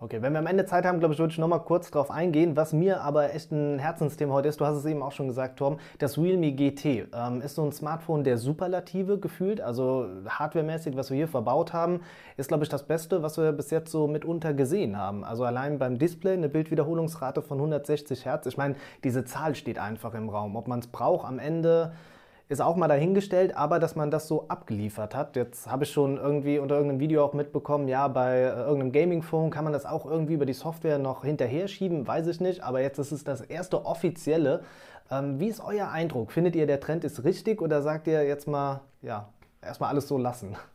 Okay, wenn wir am Ende Zeit haben, glaube ich, würde ich noch mal kurz drauf eingehen. Was mir aber echt ein Herzensthema heute ist, du hast es eben auch schon gesagt, Torben, das Realme GT ähm, ist so ein Smartphone der Superlative gefühlt. Also hardwaremäßig, was wir hier verbaut haben, ist, glaube ich, das Beste, was wir bis jetzt so mitunter gesehen haben. Also allein beim Display eine Bildwiederholungsrate von 160 Hertz. Ich meine, diese Zahl steht einfach im Raum. Ob man es braucht am Ende ist auch mal dahingestellt, aber dass man das so abgeliefert hat. Jetzt habe ich schon irgendwie unter irgendeinem Video auch mitbekommen, ja, bei äh, irgendeinem Gaming-Phone kann man das auch irgendwie über die Software noch hinterher schieben, weiß ich nicht, aber jetzt ist es das erste offizielle. Ähm, wie ist euer Eindruck? Findet ihr, der Trend ist richtig oder sagt ihr jetzt mal, ja, erstmal alles so lassen? [laughs]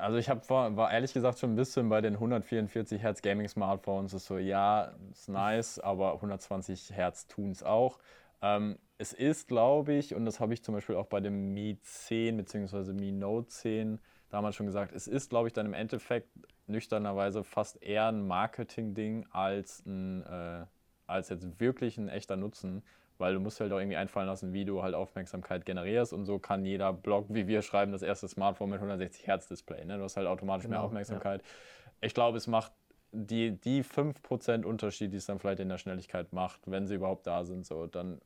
Also ich hab, war, war ehrlich gesagt schon ein bisschen bei den 144 Hertz Gaming Smartphones. Ist so, ja, ist nice, aber 120 Hertz tun es auch. Ähm, es ist, glaube ich, und das habe ich zum Beispiel auch bei dem Mi 10 bzw. Mi Note 10 damals schon gesagt, es ist, glaube ich, dann im Endeffekt nüchternerweise fast eher ein Marketing-Ding als, ein, äh, als jetzt wirklich ein echter Nutzen, weil du musst halt auch irgendwie einfallen lassen, wie du halt Aufmerksamkeit generierst und so kann jeder Blog, wie wir schreiben, das erste Smartphone mit 160 Hertz Display. Ne? Du hast halt automatisch genau, mehr Aufmerksamkeit. Ja. Ich glaube, es macht die, die 5% Unterschied, die es dann vielleicht in der Schnelligkeit macht, wenn sie überhaupt da sind, so, dann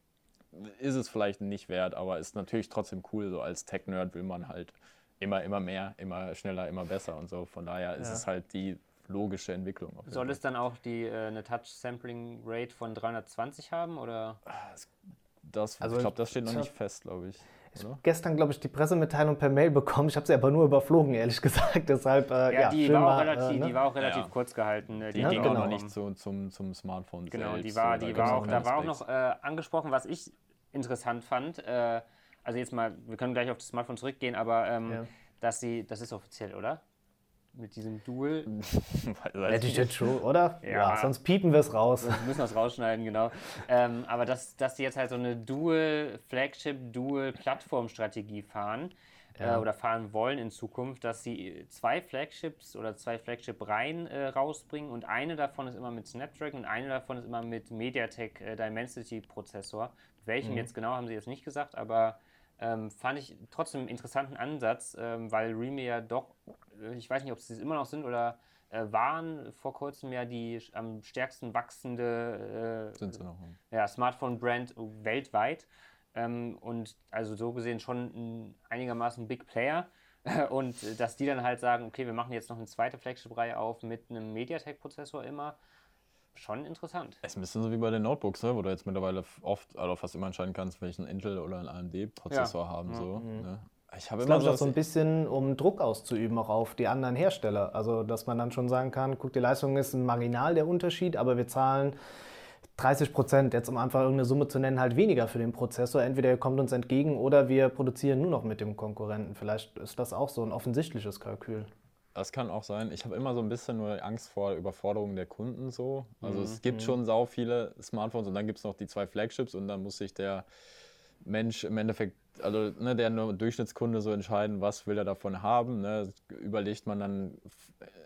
ist es vielleicht nicht wert, aber ist natürlich trotzdem cool. So als Tech-Nerd will man halt immer, immer mehr, immer schneller, immer besser und so. Von daher ist ja. es halt die logische Entwicklung. Soll es dann auch die, äh, eine Touch-Sampling-Rate von 320 haben? Oder? Das, also ich glaube, das steht noch nicht fest, glaube ich. Ich habe gestern, glaube ich, die Pressemitteilung per Mail bekommen. Ich habe sie aber nur überflogen, ehrlich [laughs] gesagt. Deshalb, äh, ja, ja, die, war auch relativ, äh, ne? die war auch relativ ja. kurz gehalten. Die, die ging genau. auch noch nicht zu, zum, zum Smartphone Genau, selbst, die war, die war auch, da war auch noch äh, angesprochen, was ich interessant fand. Äh, also jetzt mal, wir können gleich auf das Smartphone zurückgehen, aber ähm, ja. dass sie, das ist offiziell, oder? Mit diesem Dual. [laughs] Hätte ich jetzt schon, oder? Ja, ja sonst piepen wir es raus. Wir müssen das rausschneiden, genau. ähm, aber dass, dass die jetzt halt so eine Dual-Flagship, Dual-Plattform-Strategie fahren ja. äh, oder fahren wollen in Zukunft, dass sie zwei Flagships oder zwei Flagship-Reihen äh, rausbringen und eine davon ist immer mit Snapdragon und eine davon ist immer mit MediaTek äh, Dimensity-Prozessor. Welchen mhm. jetzt genau haben sie jetzt nicht gesagt, aber ähm, fand ich trotzdem einen interessanten Ansatz, ähm, weil Reme ja doch, äh, ich weiß nicht, ob sie es immer noch sind oder äh, waren vor kurzem ja die am stärksten wachsende äh, ja, Smartphone-Brand weltweit. Ähm, und also so gesehen schon ein einigermaßen Big Player. [laughs] und dass die dann halt sagen, okay, wir machen jetzt noch eine zweite Flagship-Reihe auf mit einem MediaTek-Prozessor immer schon interessant. Es ist ein bisschen so wie bei den Notebooks, ne? wo du jetzt mittlerweile oft, also fast immer entscheiden kannst, welchen Intel oder einen AMD-Prozessor ja. haben. So, mhm. ne? Ich habe immer so, so ein bisschen, um Druck auszuüben, auch auf die anderen Hersteller. Also, dass man dann schon sagen kann, guck, die Leistung ist ein marginal der Unterschied, aber wir zahlen 30 Prozent, jetzt um einfach irgendeine Summe zu nennen, halt weniger für den Prozessor. Entweder er kommt uns entgegen oder wir produzieren nur noch mit dem Konkurrenten. Vielleicht ist das auch so ein offensichtliches Kalkül. Das kann auch sein. Ich habe immer so ein bisschen nur Angst vor Überforderung der Kunden so. Also mhm. es gibt mhm. schon sau viele Smartphones und dann gibt es noch die zwei Flagships und dann muss sich der Mensch im Endeffekt, also ne, der Durchschnittskunde so entscheiden, was will er davon haben. Ne? Überlegt man dann,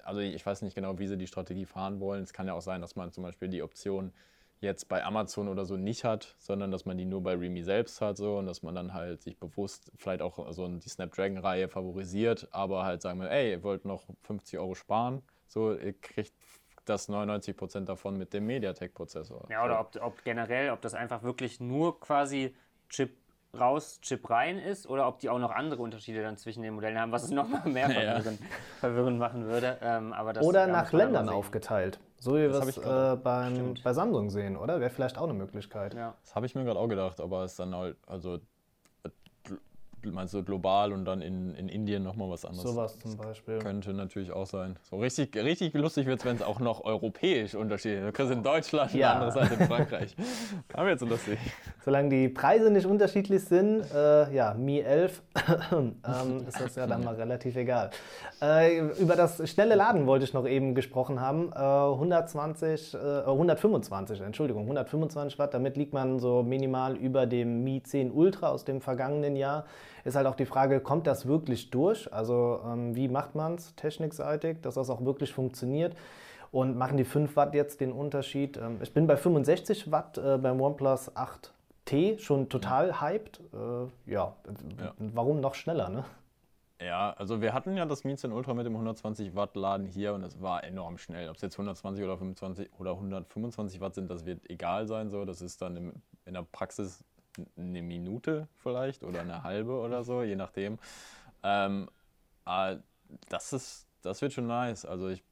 also ich weiß nicht genau, wie sie die Strategie fahren wollen. Es kann ja auch sein, dass man zum Beispiel die Option jetzt bei Amazon oder so nicht hat, sondern dass man die nur bei Remy selbst hat so und dass man dann halt sich bewusst vielleicht auch so die Snapdragon-Reihe favorisiert, aber halt sagen wir, ey, ihr wollt noch 50 Euro sparen, so ihr kriegt das 99% davon mit dem MediaTek-Prozessor. Ja, oder ob, ob generell, ob das einfach wirklich nur quasi Chip raus, Chip rein ist oder ob die auch noch andere Unterschiede dann zwischen den Modellen haben, was es nochmal mehr [laughs] verwirrend, ja. verwirrend machen würde. Ähm, aber das, oder nach Ländern aufgeteilt. So wie wir es äh, beim, bei Samsung sehen, oder? Wäre vielleicht auch eine Möglichkeit. Ja. Das habe ich mir gerade auch gedacht, aber es ist dann halt, also meinst du global und dann in, in Indien nochmal was anderes? Sowas zum Beispiel. Könnte natürlich auch sein. So richtig, richtig lustig wird es, wenn es auch noch europäisch unterschieden Du kriegst in Deutschland, ja. eine andere Seite in Frankreich. [laughs] Aber jetzt so lustig. Solange die Preise nicht unterschiedlich sind, äh, ja, Mi 11, [laughs] ähm, ist das ja dann mal relativ egal. Äh, über das schnelle Laden wollte ich noch eben gesprochen haben. Äh, 120, 125, äh, Entschuldigung, 125 Watt, damit liegt man so minimal über dem Mi 10 Ultra aus dem vergangenen Jahr ist halt auch die Frage, kommt das wirklich durch? Also ähm, wie macht man es technikseitig, dass das auch wirklich funktioniert? Und machen die 5 Watt jetzt den Unterschied? Ähm, ich bin bei 65 Watt äh, beim OnePlus 8T schon total ja. hyped. Äh, ja. ja, warum noch schneller, ne? Ja, also wir hatten ja das Mi 10 Ultra mit dem 120 Watt Laden hier und es war enorm schnell. Ob es jetzt 120 oder 25 oder 125 Watt sind, das wird egal sein. So, das ist dann im, in der Praxis eine Minute vielleicht oder eine halbe oder so, je nachdem. Ähm, das, ist, das wird schon nice. Also ich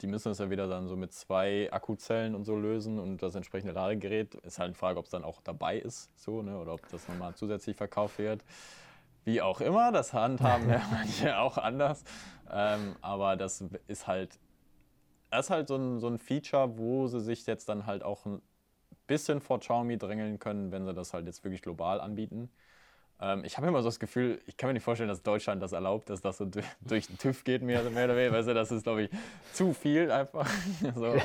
die müssen es ja wieder dann so mit zwei Akkuzellen und so lösen und das entsprechende Ladegerät ist halt die Frage, ob es dann auch dabei ist, so, ne, oder ob das nochmal zusätzlich verkauft wird. Wie auch immer, das handhaben [laughs] ja manche auch anders. Ähm, aber das ist halt, das ist halt so ein, so ein Feature, wo sie sich jetzt dann halt auch ein bisschen vor Xiaomi drängeln können, wenn sie das halt jetzt wirklich global anbieten. Ähm, ich habe immer so das Gefühl, ich kann mir nicht vorstellen, dass Deutschland das erlaubt, dass das so [laughs] durch den TÜV geht, mehr, mehr oder weniger. Weißt du, das ist, glaube ich, zu viel einfach. [laughs] so,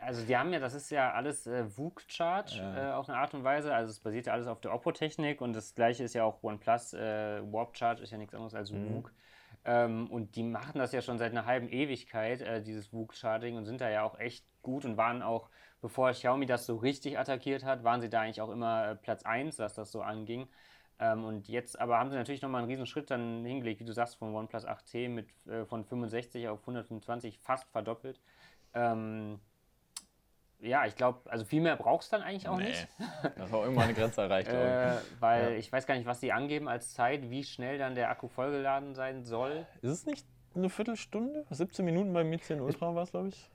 also die haben ja, das ist ja alles äh, VOOC-Charge ja. äh, auf eine Art und Weise. Also es basiert ja alles auf der Oppo-Technik und das gleiche ist ja auch OnePlus. Äh, Warp-Charge ist ja nichts anderes als mhm. VOOC. Ähm, und die machen das ja schon seit einer halben Ewigkeit, äh, dieses VOOC-Charging, und sind da ja auch echt gut und waren auch, bevor Xiaomi das so richtig attackiert hat, waren sie da eigentlich auch immer äh, Platz 1, was das so anging. Ähm, und jetzt aber haben sie natürlich nochmal einen riesen Schritt dann hingelegt, wie du sagst, von OnePlus 8T mit, äh, von 65 auf 125 fast verdoppelt. Ähm, ja, ich glaube, also viel mehr brauchst du dann eigentlich auch nee, nicht. Das war irgendwann eine Grenze erreicht. [laughs] äh, weil ja. ich weiß gar nicht, was die angeben als Zeit, wie schnell dann der Akku vollgeladen sein soll. Ist es nicht eine Viertelstunde? 17 Minuten beim Mi 10 Ultra war es, glaube ich.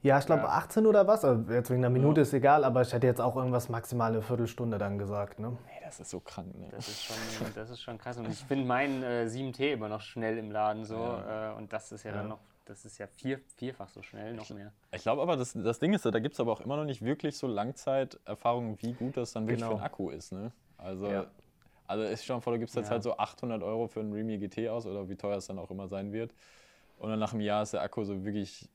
Ja, ich glaube ja. 18 oder was. Also jetzt wegen einer Minute ja. ist egal, aber ich hätte jetzt auch irgendwas maximal eine Viertelstunde dann gesagt. Ne? Nee, das ist so krank. Ne? Das, ist schon, das ist schon krass. Und ich finde meinen äh, 7T immer noch schnell im Laden so. Ja. Äh, und das ist ja, dann noch, das ist ja vier, vierfach so schnell, noch mehr. Ich glaube aber, das, das Ding ist, da gibt es aber auch immer noch nicht wirklich so Langzeiterfahrungen, wie gut das dann wirklich genau. für ein Akku ist. Ne? Also, also ist schon vor, du gibst jetzt halt so 800 Euro für einen Realme GT aus oder wie teuer es dann auch immer sein wird. Und dann nach einem Jahr ist der Akku so wirklich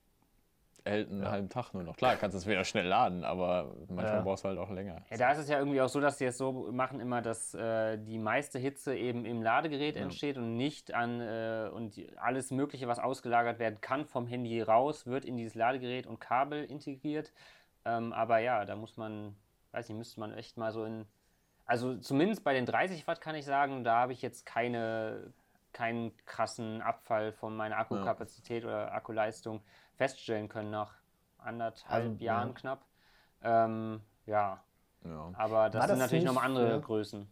hält einen ja. halben Tag nur noch. Klar, kannst du es wieder schnell laden, aber manchmal ja. brauchst du halt auch länger. Ja, da ist es ja irgendwie auch so, dass sie es so machen immer, dass äh, die meiste Hitze eben im Ladegerät ja. entsteht und nicht an äh, und alles Mögliche, was ausgelagert werden kann vom Handy raus, wird in dieses Ladegerät und Kabel integriert. Ähm, aber ja, da muss man, weiß nicht, müsste man echt mal so in also zumindest bei den 30 Watt kann ich sagen, da habe ich jetzt keine, keinen krassen Abfall von meiner Akkukapazität ja. oder Akkuleistung feststellen können nach anderthalb also, Jahren ja. knapp. Ähm, ja. ja. Aber das, das sind natürlich nochmal andere ja. Größen.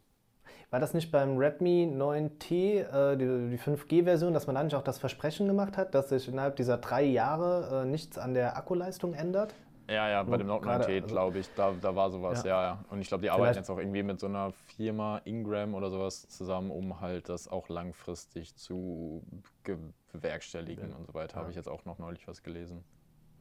War das nicht beim Redmi 9T, äh, die, die 5G-Version, dass man da nicht auch das Versprechen gemacht hat, dass sich innerhalb dieser drei Jahre äh, nichts an der Akkuleistung ändert? Ja, ja, bei dem 9T, also, glaube ich, da, da war sowas, ja, ja. ja. Und ich glaube, die Vielleicht. arbeiten jetzt auch irgendwie mit so einer Firma Ingram oder sowas zusammen, um halt das auch langfristig zu bewerkstelligen ja. und so weiter. Ja. Habe ich jetzt auch noch neulich was gelesen.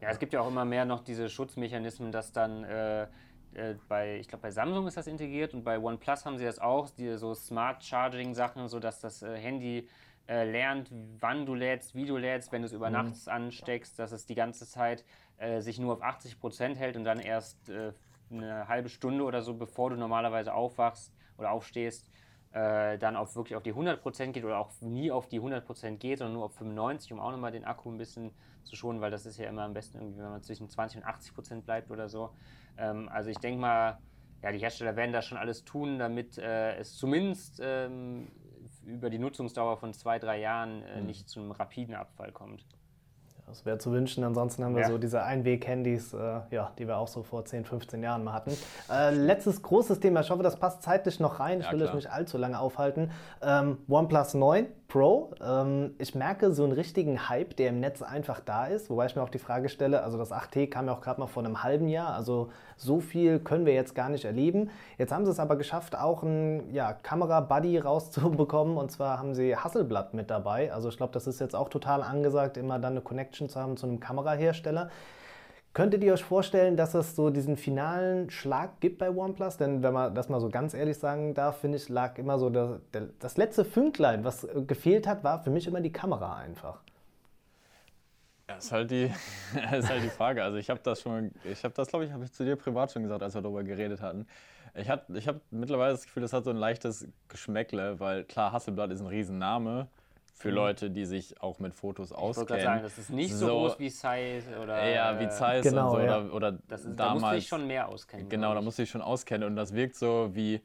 Ja, es gibt ja auch immer mehr noch diese Schutzmechanismen, dass dann äh, äh, bei, ich glaube, bei Samsung ist das integriert und bei OnePlus haben sie das auch, die so Smart Charging Sachen, sodass das äh, Handy äh, lernt, wann du lädst, wie du lädst, wenn du es über mhm. nachts ansteckst, dass es die ganze Zeit äh, sich nur auf 80 Prozent hält und dann erst äh, eine halbe Stunde oder so, bevor du normalerweise aufwachst oder aufstehst, äh, dann auf wirklich auf die 100 Prozent geht oder auch nie auf die 100 Prozent geht, sondern nur auf 95, um auch nochmal den Akku ein bisschen zu schonen, weil das ist ja immer am besten irgendwie, wenn man zwischen 20 und 80 Prozent bleibt oder so. Ähm, also ich denke mal, ja, die Hersteller werden da schon alles tun, damit äh, es zumindest ähm, über die Nutzungsdauer von zwei, drei Jahren äh, mhm. nicht zu einem rapiden Abfall kommt. Das wäre zu wünschen. Ansonsten haben wir ja. so diese Einweg-Handys, äh, ja, die wir auch so vor 10, 15 Jahren mal hatten. Äh, letztes großes Thema. Ich hoffe, das passt zeitlich noch rein. Ich ja, will euch nicht allzu lange aufhalten. Ähm, OnePlus 9 Pro. Ähm, ich merke so einen richtigen Hype, der im Netz einfach da ist. Wobei ich mir auch die Frage stelle, also das 8T kam ja auch gerade mal vor einem halben Jahr. Also so viel können wir jetzt gar nicht erleben. Jetzt haben sie es aber geschafft, auch ein ja, Kamera-Buddy rauszubekommen. Und zwar haben sie Hasselblatt mit dabei. Also ich glaube, das ist jetzt auch total angesagt, immer dann eine Connection zu haben zu einem Kamerahersteller. Könntet ihr euch vorstellen, dass es so diesen finalen Schlag gibt bei OnePlus? Denn wenn man das mal so ganz ehrlich sagen darf, finde ich, lag immer so der, das letzte Fünklein, was gefehlt hat, war für mich immer die Kamera einfach. Ja, ist halt die, [laughs] ist halt die Frage. Also ich habe das schon, ich habe das, glaube ich, habe ich zu dir privat schon gesagt, als wir darüber geredet hatten. Ich habe ich hab mittlerweile das Gefühl, das hat so ein leichtes Geschmäckle, weil klar, Hasselblatt ist ein Riesenname für mhm. Leute, die sich auch mit Fotos auskennen. Ich sagen, das ist nicht so, so groß wie Size oder. Ja, wie Size genau, und so. Ja. Oder, oder das ist, damals. Da musst du dich schon mehr auskennen. Genau, da musst du dich schon auskennen. Und das wirkt so wie,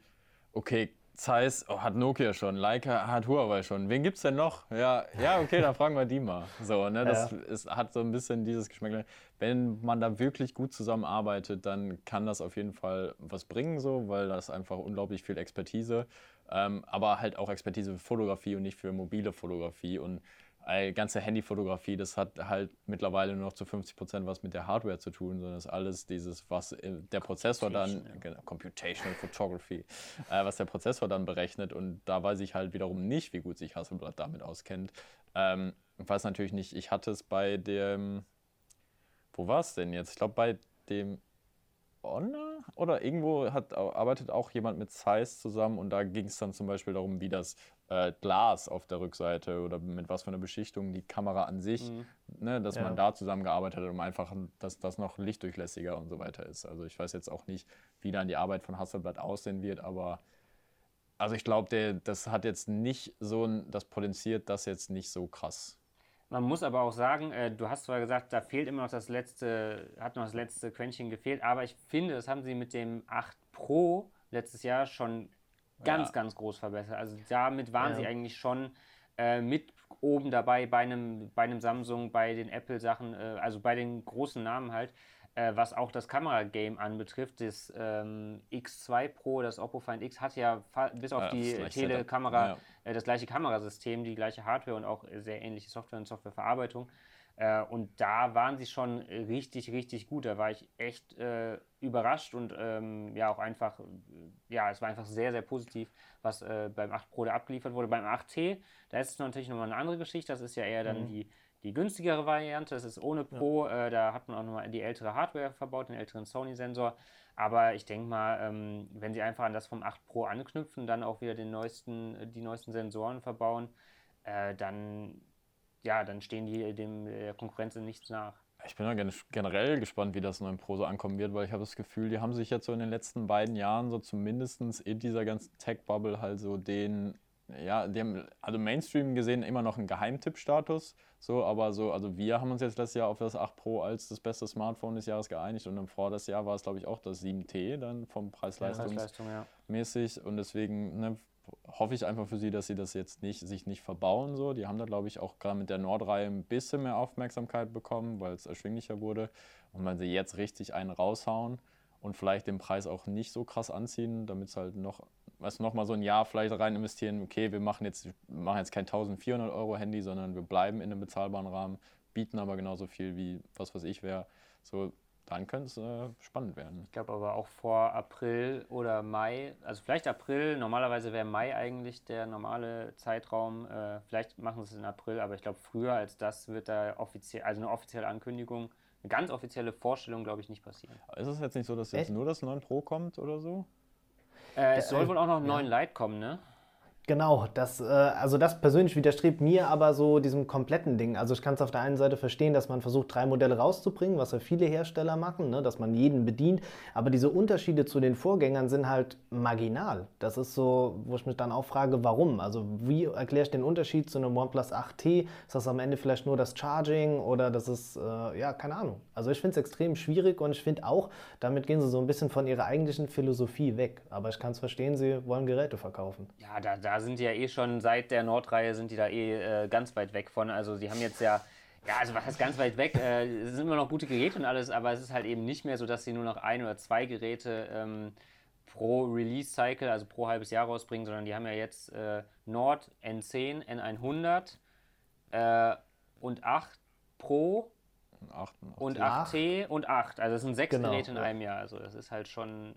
okay, Zeiss oh, hat Nokia schon, Leica hat Huawei schon. Wen gibt's denn noch? Ja, ja, okay, dann fragen wir die mal. So, ne, das ja. ist, hat so ein bisschen dieses Geschmäckle. Wenn man da wirklich gut zusammenarbeitet, dann kann das auf jeden Fall was bringen, so, weil das einfach unglaublich viel Expertise, ähm, aber halt auch Expertise für Fotografie und nicht für mobile Fotografie. Und die ganze Handyfotografie, das hat halt mittlerweile nur noch zu 50 Prozent was mit der Hardware zu tun, sondern das ist alles dieses, was der Prozessor dann, genau, Computational Photography, äh, was der Prozessor dann berechnet und da weiß ich halt wiederum nicht, wie gut sich Hasselblad damit auskennt. Ähm, ich weiß natürlich nicht, ich hatte es bei dem, wo war es denn jetzt? Ich glaube bei dem Honor oder irgendwo hat, arbeitet auch jemand mit Zeiss zusammen und da ging es dann zum Beispiel darum, wie das äh, Glas auf der Rückseite oder mit was für einer Beschichtung die Kamera an sich, mhm. ne, dass ja. man da zusammengearbeitet hat, um einfach, dass das noch lichtdurchlässiger und so weiter ist. Also ich weiß jetzt auch nicht, wie dann die Arbeit von Hasselblad aussehen wird, aber also ich glaube, das hat jetzt nicht so, das potenziert das jetzt nicht so krass. Man muss aber auch sagen, äh, du hast zwar gesagt, da fehlt immer noch das letzte, hat noch das letzte Quäntchen gefehlt, aber ich finde, das haben sie mit dem 8 Pro letztes Jahr schon ganz, ja. ganz groß verbessert. Also damit waren ja. sie eigentlich schon äh, mit oben dabei bei einem, bei einem Samsung, bei den Apple-Sachen, äh, also bei den großen Namen halt äh, was auch das Kameragame anbetrifft. Das ähm, X2 Pro, das Oppo Find X, hat ja bis auf ja, die Telekamera ja. äh, das gleiche Kamerasystem, die gleiche Hardware und auch sehr ähnliche Software und Softwareverarbeitung. Äh, und da waren sie schon richtig, richtig gut. Da war ich echt äh, überrascht und ähm, ja, auch einfach, ja, es war einfach sehr, sehr positiv, was äh, beim 8 Pro da abgeliefert wurde. Beim 8T, da ist es natürlich nochmal eine andere Geschichte. Das ist ja eher dann mhm. die die günstigere Variante. Das ist ohne Pro. Ja. Äh, da hat man auch nochmal die ältere Hardware verbaut, den älteren Sony-Sensor. Aber ich denke mal, ähm, wenn sie einfach an das vom 8 Pro anknüpfen, dann auch wieder den neuesten, die neuesten Sensoren verbauen, äh, dann, ja, dann stehen die dem der Konkurrenz in nichts nach. Ich bin ja generell gespannt, wie das 9 Pro so ankommen wird, weil ich habe das Gefühl, die haben sich jetzt so in den letzten beiden Jahren so zumindest in dieser ganzen Tech-Bubble halt so den ja, die haben also Mainstream gesehen immer noch einen Geheimtipp-Status, so, aber so, also wir haben uns jetzt letztes Jahr auf das 8 Pro als das beste Smartphone des Jahres geeinigt und im das Jahr war es, glaube ich, auch das 7T dann vom Preis-Leistungs-mäßig ja. und deswegen ne, hoffe ich einfach für sie, dass sie das jetzt nicht, sich nicht verbauen, so. Die haben da, glaube ich, auch gerade mit der Nordreihe ein bisschen mehr Aufmerksamkeit bekommen, weil es erschwinglicher wurde und wenn sie jetzt richtig einen raushauen, und vielleicht den Preis auch nicht so krass anziehen, damit es halt noch, weißt du, noch mal so ein Jahr vielleicht rein investieren, okay, wir machen jetzt, machen jetzt kein 1400 Euro Handy, sondern wir bleiben in einem bezahlbaren Rahmen, bieten aber genauso viel wie was, was ich wäre. So, dann könnte es äh, spannend werden. Ich glaube aber auch vor April oder Mai, also vielleicht April, normalerweise wäre Mai eigentlich der normale Zeitraum. Äh, vielleicht machen sie es in April, aber ich glaube früher als das wird da offiziell, also eine offizielle Ankündigung eine ganz offizielle Vorstellung, glaube ich, nicht passieren. Ist es jetzt nicht so, dass jetzt Echt? nur das 9 Pro kommt oder so? Äh, es soll äh, wohl auch noch ein ja. 9 Lite kommen, ne? Genau, das, äh, also das persönlich widerstrebt mir aber so diesem kompletten Ding. Also ich kann es auf der einen Seite verstehen, dass man versucht, drei Modelle rauszubringen, was ja viele Hersteller machen, ne, dass man jeden bedient. Aber diese Unterschiede zu den Vorgängern sind halt marginal. Das ist so, wo ich mich dann auch frage, warum? Also wie erkläre ich den Unterschied zu einem OnePlus 8T? Ist das am Ende vielleicht nur das Charging oder das ist, äh, ja, keine Ahnung. Also ich finde es extrem schwierig und ich finde auch, damit gehen sie so ein bisschen von ihrer eigentlichen Philosophie weg. Aber ich kann es verstehen, sie wollen Geräte verkaufen. Ja, da, da sind die ja eh schon seit der Nordreihe sind die da eh äh, ganz weit weg von. Also sie haben jetzt ja, ja, also was heißt ganz weit weg? Äh, es sind immer noch gute Geräte und alles, aber es ist halt eben nicht mehr so, dass sie nur noch ein oder zwei Geräte ähm, pro Release-Cycle, also pro halbes Jahr rausbringen, sondern die haben ja jetzt äh, Nord N10, N100 äh, und 8 Pro 8, und 8T und 8. Also es sind sechs genau, Geräte in einem Jahr. Also das ist halt schon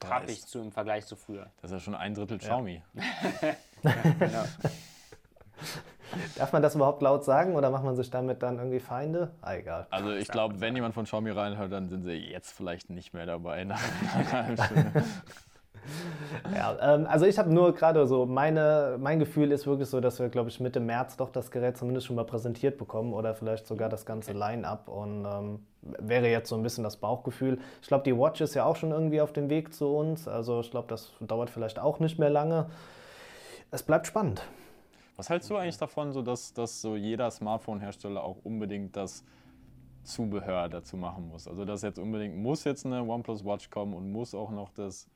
trappig zu, im Vergleich zu früher. Das ist ja schon ein Drittel Xiaomi. Ja. [laughs] genau. Darf man das überhaupt laut sagen oder macht man sich damit dann irgendwie Feinde? Ah, egal. Also ich glaube, wenn jemand von Xiaomi reinhört, dann sind sie jetzt vielleicht nicht mehr dabei. [laughs] ja, ähm, also ich habe nur gerade so, meine, mein Gefühl ist wirklich so, dass wir, glaube ich, Mitte März doch das Gerät zumindest schon mal präsentiert bekommen oder vielleicht sogar das ganze Line-up und ähm, wäre jetzt so ein bisschen das Bauchgefühl. Ich glaube, die Watch ist ja auch schon irgendwie auf dem Weg zu uns, also ich glaube, das dauert vielleicht auch nicht mehr lange. Es bleibt spannend. Was hältst du eigentlich davon, so dass, dass so jeder Smartphone-Hersteller auch unbedingt das Zubehör dazu machen muss? Also dass jetzt unbedingt muss jetzt eine OnePlus Watch kommen und muss auch noch das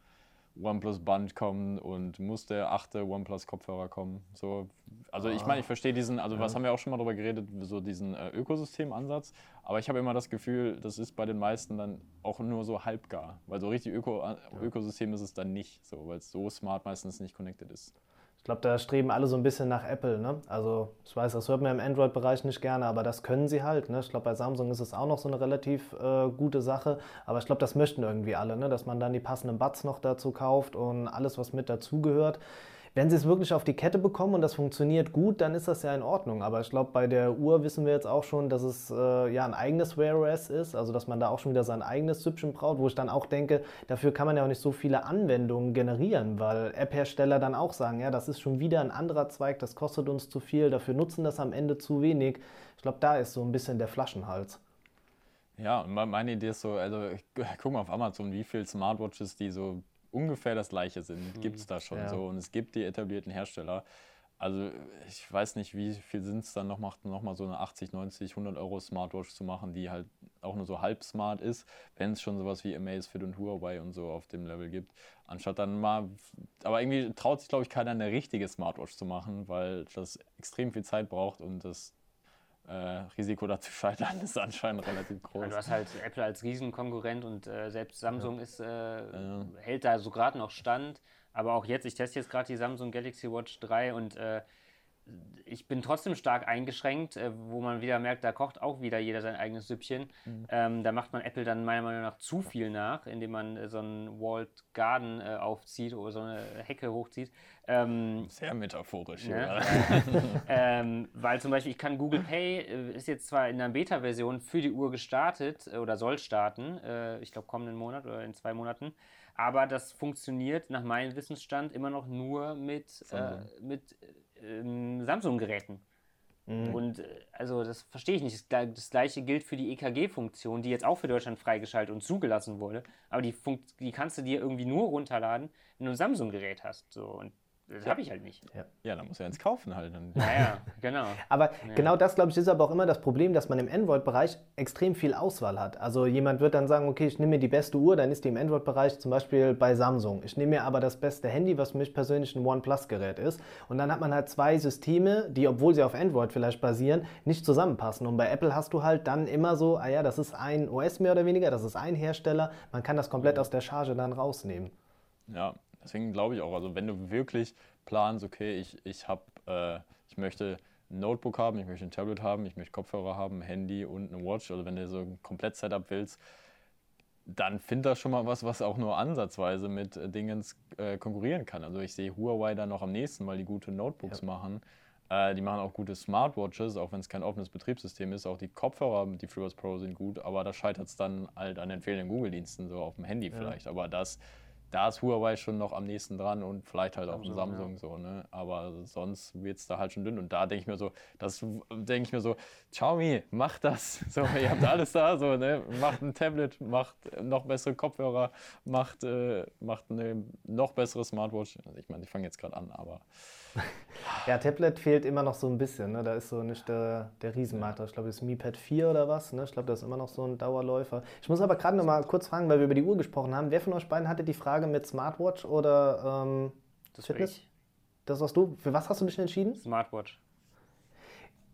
OnePlus Band kommen und muss der achte OnePlus Kopfhörer kommen. So, also ich meine, ich verstehe diesen, also ja. was haben wir auch schon mal darüber geredet, so diesen äh, Ökosystemansatz, aber ich habe immer das Gefühl, das ist bei den meisten dann auch nur so halbgar, weil so richtig Öko, äh, Ökosystem ist es dann nicht, so, weil es so smart meistens nicht connected ist. Ich glaube, da streben alle so ein bisschen nach Apple. Ne? Also ich weiß, das hört man im Android-Bereich nicht gerne, aber das können sie halt. Ne? Ich glaube, bei Samsung ist es auch noch so eine relativ äh, gute Sache. Aber ich glaube, das möchten irgendwie alle, ne? dass man dann die passenden Buds noch dazu kauft und alles, was mit dazugehört. Wenn sie es wirklich auf die Kette bekommen und das funktioniert gut, dann ist das ja in Ordnung. Aber ich glaube, bei der Uhr wissen wir jetzt auch schon, dass es äh, ja ein eigenes Wear OS ist, also dass man da auch schon wieder sein eigenes Süppchen braucht, wo ich dann auch denke, dafür kann man ja auch nicht so viele Anwendungen generieren, weil App-Hersteller dann auch sagen, ja, das ist schon wieder ein anderer Zweig, das kostet uns zu viel, dafür nutzen das am Ende zu wenig. Ich glaube, da ist so ein bisschen der Flaschenhals. Ja, meine Idee ist so, also [laughs] guck mal auf Amazon, wie viele Smartwatches die so ungefähr das gleiche sind, mhm. gibt es da schon ja. so. Und es gibt die etablierten Hersteller. Also ich weiß nicht, wie viel sind es dann noch, macht noch mal so eine 80, 90, 100 Euro Smartwatch zu machen, die halt auch nur so halb smart ist, wenn es schon sowas wie Amazfit und Huawei und so auf dem Level gibt. Anstatt dann mal, aber irgendwie traut sich, glaube ich, keiner eine richtige Smartwatch zu machen, weil das extrem viel Zeit braucht und das äh, Risiko dazu scheitern ist anscheinend relativ groß. du hast halt Apple als Riesenkonkurrent und äh, selbst Samsung ja. ist, äh, ja. hält da so gerade noch stand. Aber auch jetzt, ich teste jetzt gerade die Samsung Galaxy Watch 3 und äh, ich bin trotzdem stark eingeschränkt, äh, wo man wieder merkt, da kocht auch wieder jeder sein eigenes Süppchen. Mhm. Ähm, da macht man Apple dann meiner Meinung nach zu viel nach, indem man äh, so einen Walled Garden äh, aufzieht oder so eine Hecke hochzieht. Ähm, Sehr metaphorisch, ne? ja. [laughs] ähm, weil zum Beispiel, ich kann Google Pay, äh, ist jetzt zwar in einer Beta-Version für die Uhr gestartet äh, oder soll starten, äh, ich glaube kommenden Monat oder in zwei Monaten, aber das funktioniert nach meinem Wissensstand immer noch nur mit, mit ähm, Samsung-Geräten. Mhm. Und äh, also das verstehe ich nicht. Das gleiche gilt für die EKG-Funktion, die jetzt auch für Deutschland freigeschaltet und zugelassen wurde. Aber die, Funkt die kannst du dir irgendwie nur runterladen, wenn du ein Samsung-Gerät hast. So. Und das habe ich halt nicht. Ja. ja, dann muss er ins Kaufen halt. Ja, ja, genau. aber ja. genau das, glaube ich, ist aber auch immer das Problem, dass man im Android-Bereich extrem viel Auswahl hat. Also jemand wird dann sagen, okay, ich nehme mir die beste Uhr, dann ist die im Android-Bereich zum Beispiel bei Samsung. Ich nehme mir aber das beste Handy, was für mich persönlich ein OnePlus-Gerät ist. Und dann hat man halt zwei Systeme, die, obwohl sie auf Android vielleicht basieren, nicht zusammenpassen. Und bei Apple hast du halt dann immer so, ah ja, das ist ein OS mehr oder weniger, das ist ein Hersteller. Man kann das komplett aus der Charge dann rausnehmen. Ja, Deswegen glaube ich auch, also wenn du wirklich planst, okay, ich, ich, hab, äh, ich möchte ein Notebook haben, ich möchte ein Tablet haben, ich möchte Kopfhörer haben, ein Handy und eine Watch, also wenn du so ein Komplett-Setup willst, dann find da schon mal was, was auch nur ansatzweise mit äh, Dingen äh, konkurrieren kann. Also ich sehe Huawei da noch am nächsten, weil die gute Notebooks ja. machen. Äh, die machen auch gute Smartwatches, auch wenn es kein offenes Betriebssystem ist. Auch die Kopfhörer, die FreeBuds Pro sind gut, aber da scheitert es dann halt an den fehlenden Google-Diensten, so auf dem Handy ja. vielleicht. Aber das da ist Huawei schon noch am nächsten dran und vielleicht halt auch ein Samsung ja. so, ne? Aber sonst wird es da halt schon dünn. Und da denke ich mir so, das denke ich mir so, Xiaomi, macht das. [laughs] So, ihr habt alles da, so, ne? Macht ein Tablet, macht noch bessere Kopfhörer, macht, äh, macht eine noch bessere Smartwatch. Also ich meine, ich fange jetzt gerade an, aber. [laughs] Ja, Tablet fehlt immer noch so ein bisschen. Ne? Da ist so nicht der, der Riesenmarkt. Ich glaube, das ist Mi Pad 4 oder was. Ne? Ich glaube, das ist immer noch so ein Dauerläufer. Ich muss aber gerade noch mal kurz fragen, weil wir über die Uhr gesprochen haben. Wer von euch beiden hatte die Frage mit Smartwatch oder ähm, das Fitness? Das warst du. Für was hast du dich entschieden? Smartwatch.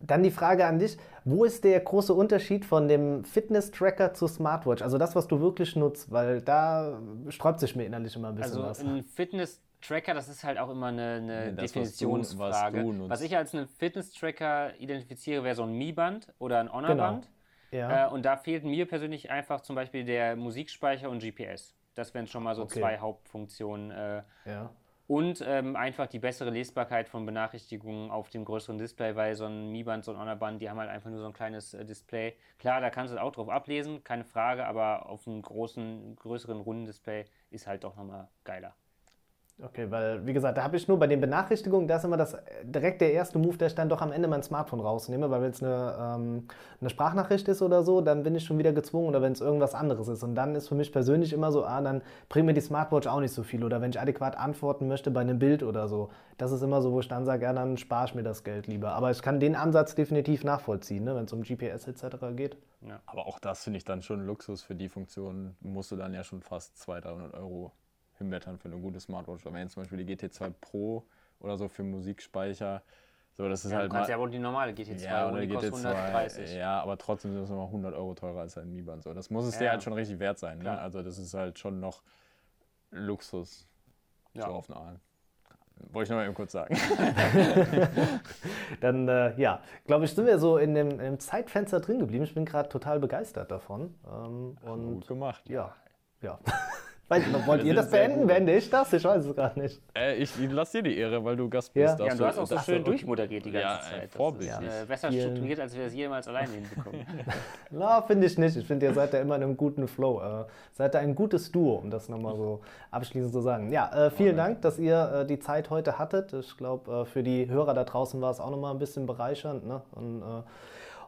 Dann die Frage an dich, wo ist der große Unterschied von dem Fitness-Tracker zur Smartwatch? Also das, was du wirklich nutzt, weil da sträubt sich mir innerlich immer ein bisschen also was. Also ein Fitness Tracker, das ist halt auch immer eine, eine das, Definitionsfrage. Was, du, was, ich als einen Fitness-Tracker identifiziere, wäre so ein Mi-Band oder ein Honor-Band. Genau. Ja. Äh, und da fehlt mir persönlich einfach zum Beispiel der Musikspeicher und GPS. Das wären schon mal so okay. zwei Hauptfunktionen. Äh, ja. Und ähm, einfach die bessere Lesbarkeit von Benachrichtigungen auf dem größeren Display, weil so ein Mi-Band, so ein Honor-Band, die haben halt einfach nur so ein kleines äh, Display. Klar, da kannst du auch drauf ablesen, keine Frage, aber auf einem großen, größeren, runden Display ist halt doch nochmal geiler. Okay, weil, wie gesagt, da habe ich nur bei den Benachrichtigungen, da ist immer das direkt der erste Move, der ich dann doch am Ende mein Smartphone rausnehme, weil wenn es eine, ähm, eine Sprachnachricht ist oder so, dann bin ich schon wieder gezwungen oder wenn es irgendwas anderes ist. Und dann ist für mich persönlich immer so, ah, dann bringt mir die Smartwatch auch nicht so viel. Oder wenn ich adäquat antworten möchte bei einem Bild oder so. Das ist immer so, wo ich dann sage, ja, dann spare ich mir das Geld lieber. Aber ich kann den Ansatz definitiv nachvollziehen, ne, wenn es um GPS etc. geht. Ja, aber auch das finde ich dann schon Luxus für die Funktion, musst du dann ja schon fast 200, 300 Euro hinwettern für eine gute Smartwatch. Aber wenn zum Beispiel die GT2 Pro oder so für Musikspeicher, so, das ist ja, halt. Du kannst ja wohl die normale GT2 ja, oder die GT2, 130. Ja, aber trotzdem sind es nochmal 100 Euro teurer als ein Mi-Band. So, das muss es ja. dir halt schon richtig wert sein. Ne? Also, das ist halt schon noch Luxus. Ja. So auf eine Art. Wollte ich noch mal eben kurz sagen. [laughs] Dann, äh, ja, glaube ich, sind wir so in dem, im Zeitfenster drin geblieben. Ich bin gerade total begeistert davon. Ähm, und Gut gemacht. ja, ja. [laughs] Weiß ich noch, wollt ihr das beenden? Beende ich das? Ich weiß es gerade nicht. Äh, ich ich lass dir die Ehre, weil du Gast bist. Ja, Ja, du hast auch so das- schön durchmoderiert die ganze Ja, Zeit. Das ist, vorbildlich. äh, besser strukturiert, als wir es jemals alleine hinbekommen. [laughs] Na, finde ich nicht. Ich finde, ihr seid ja immer in einem guten Flow. Äh, seid da ein gutes Duo, um das nochmal so abschließend zu sagen. Ja, äh, vielen Dank, dass ihr äh, die Zeit heute hattet. Ich glaube, äh, für die Hörer da draußen war es auch nochmal ein bisschen bereichernd. Ne? Und äh,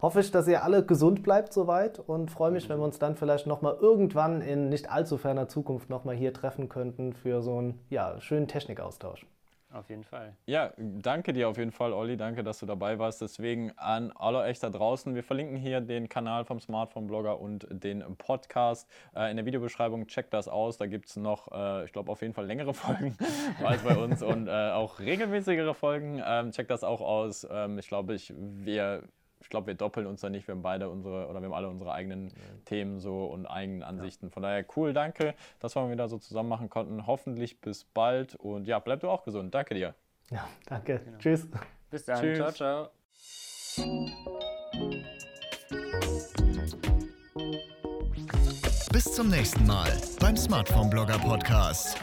hoffe ich, dass ihr alle gesund bleibt soweit und freue mich, wenn wir uns dann vielleicht nochmal irgendwann in nicht allzu ferner Zukunft nochmal hier treffen könnten für so einen ja, schönen Technikaustausch. Auf jeden Fall. Ja, danke dir auf jeden Fall, Olli. Danke, dass du dabei warst. Deswegen an alle euch da draußen. Wir verlinken hier den Kanal vom Smartphone-Blogger und den Podcast äh, in der Videobeschreibung. Checkt das aus. Da gibt es noch, äh, ich glaube, auf jeden Fall längere [laughs] Folgen als bei uns und äh, auch regelmäßigere Folgen. Ähm, checkt das auch aus. Ähm, ich glaube, ich, wir. Ich glaube, wir doppeln uns da nicht. Wir haben beide unsere, oder wir haben alle unsere eigenen Themen so und eigenen Ansichten. Von daher cool, danke, dass wir mal wieder so zusammen machen konnten. Hoffentlich bis bald und ja, bleib du auch gesund. Danke dir. Ja, danke. Tschüss. Bis dann. Tschüss. Ciao, ciao. Bis zum nächsten Mal beim Smartphone Blogger Podcast.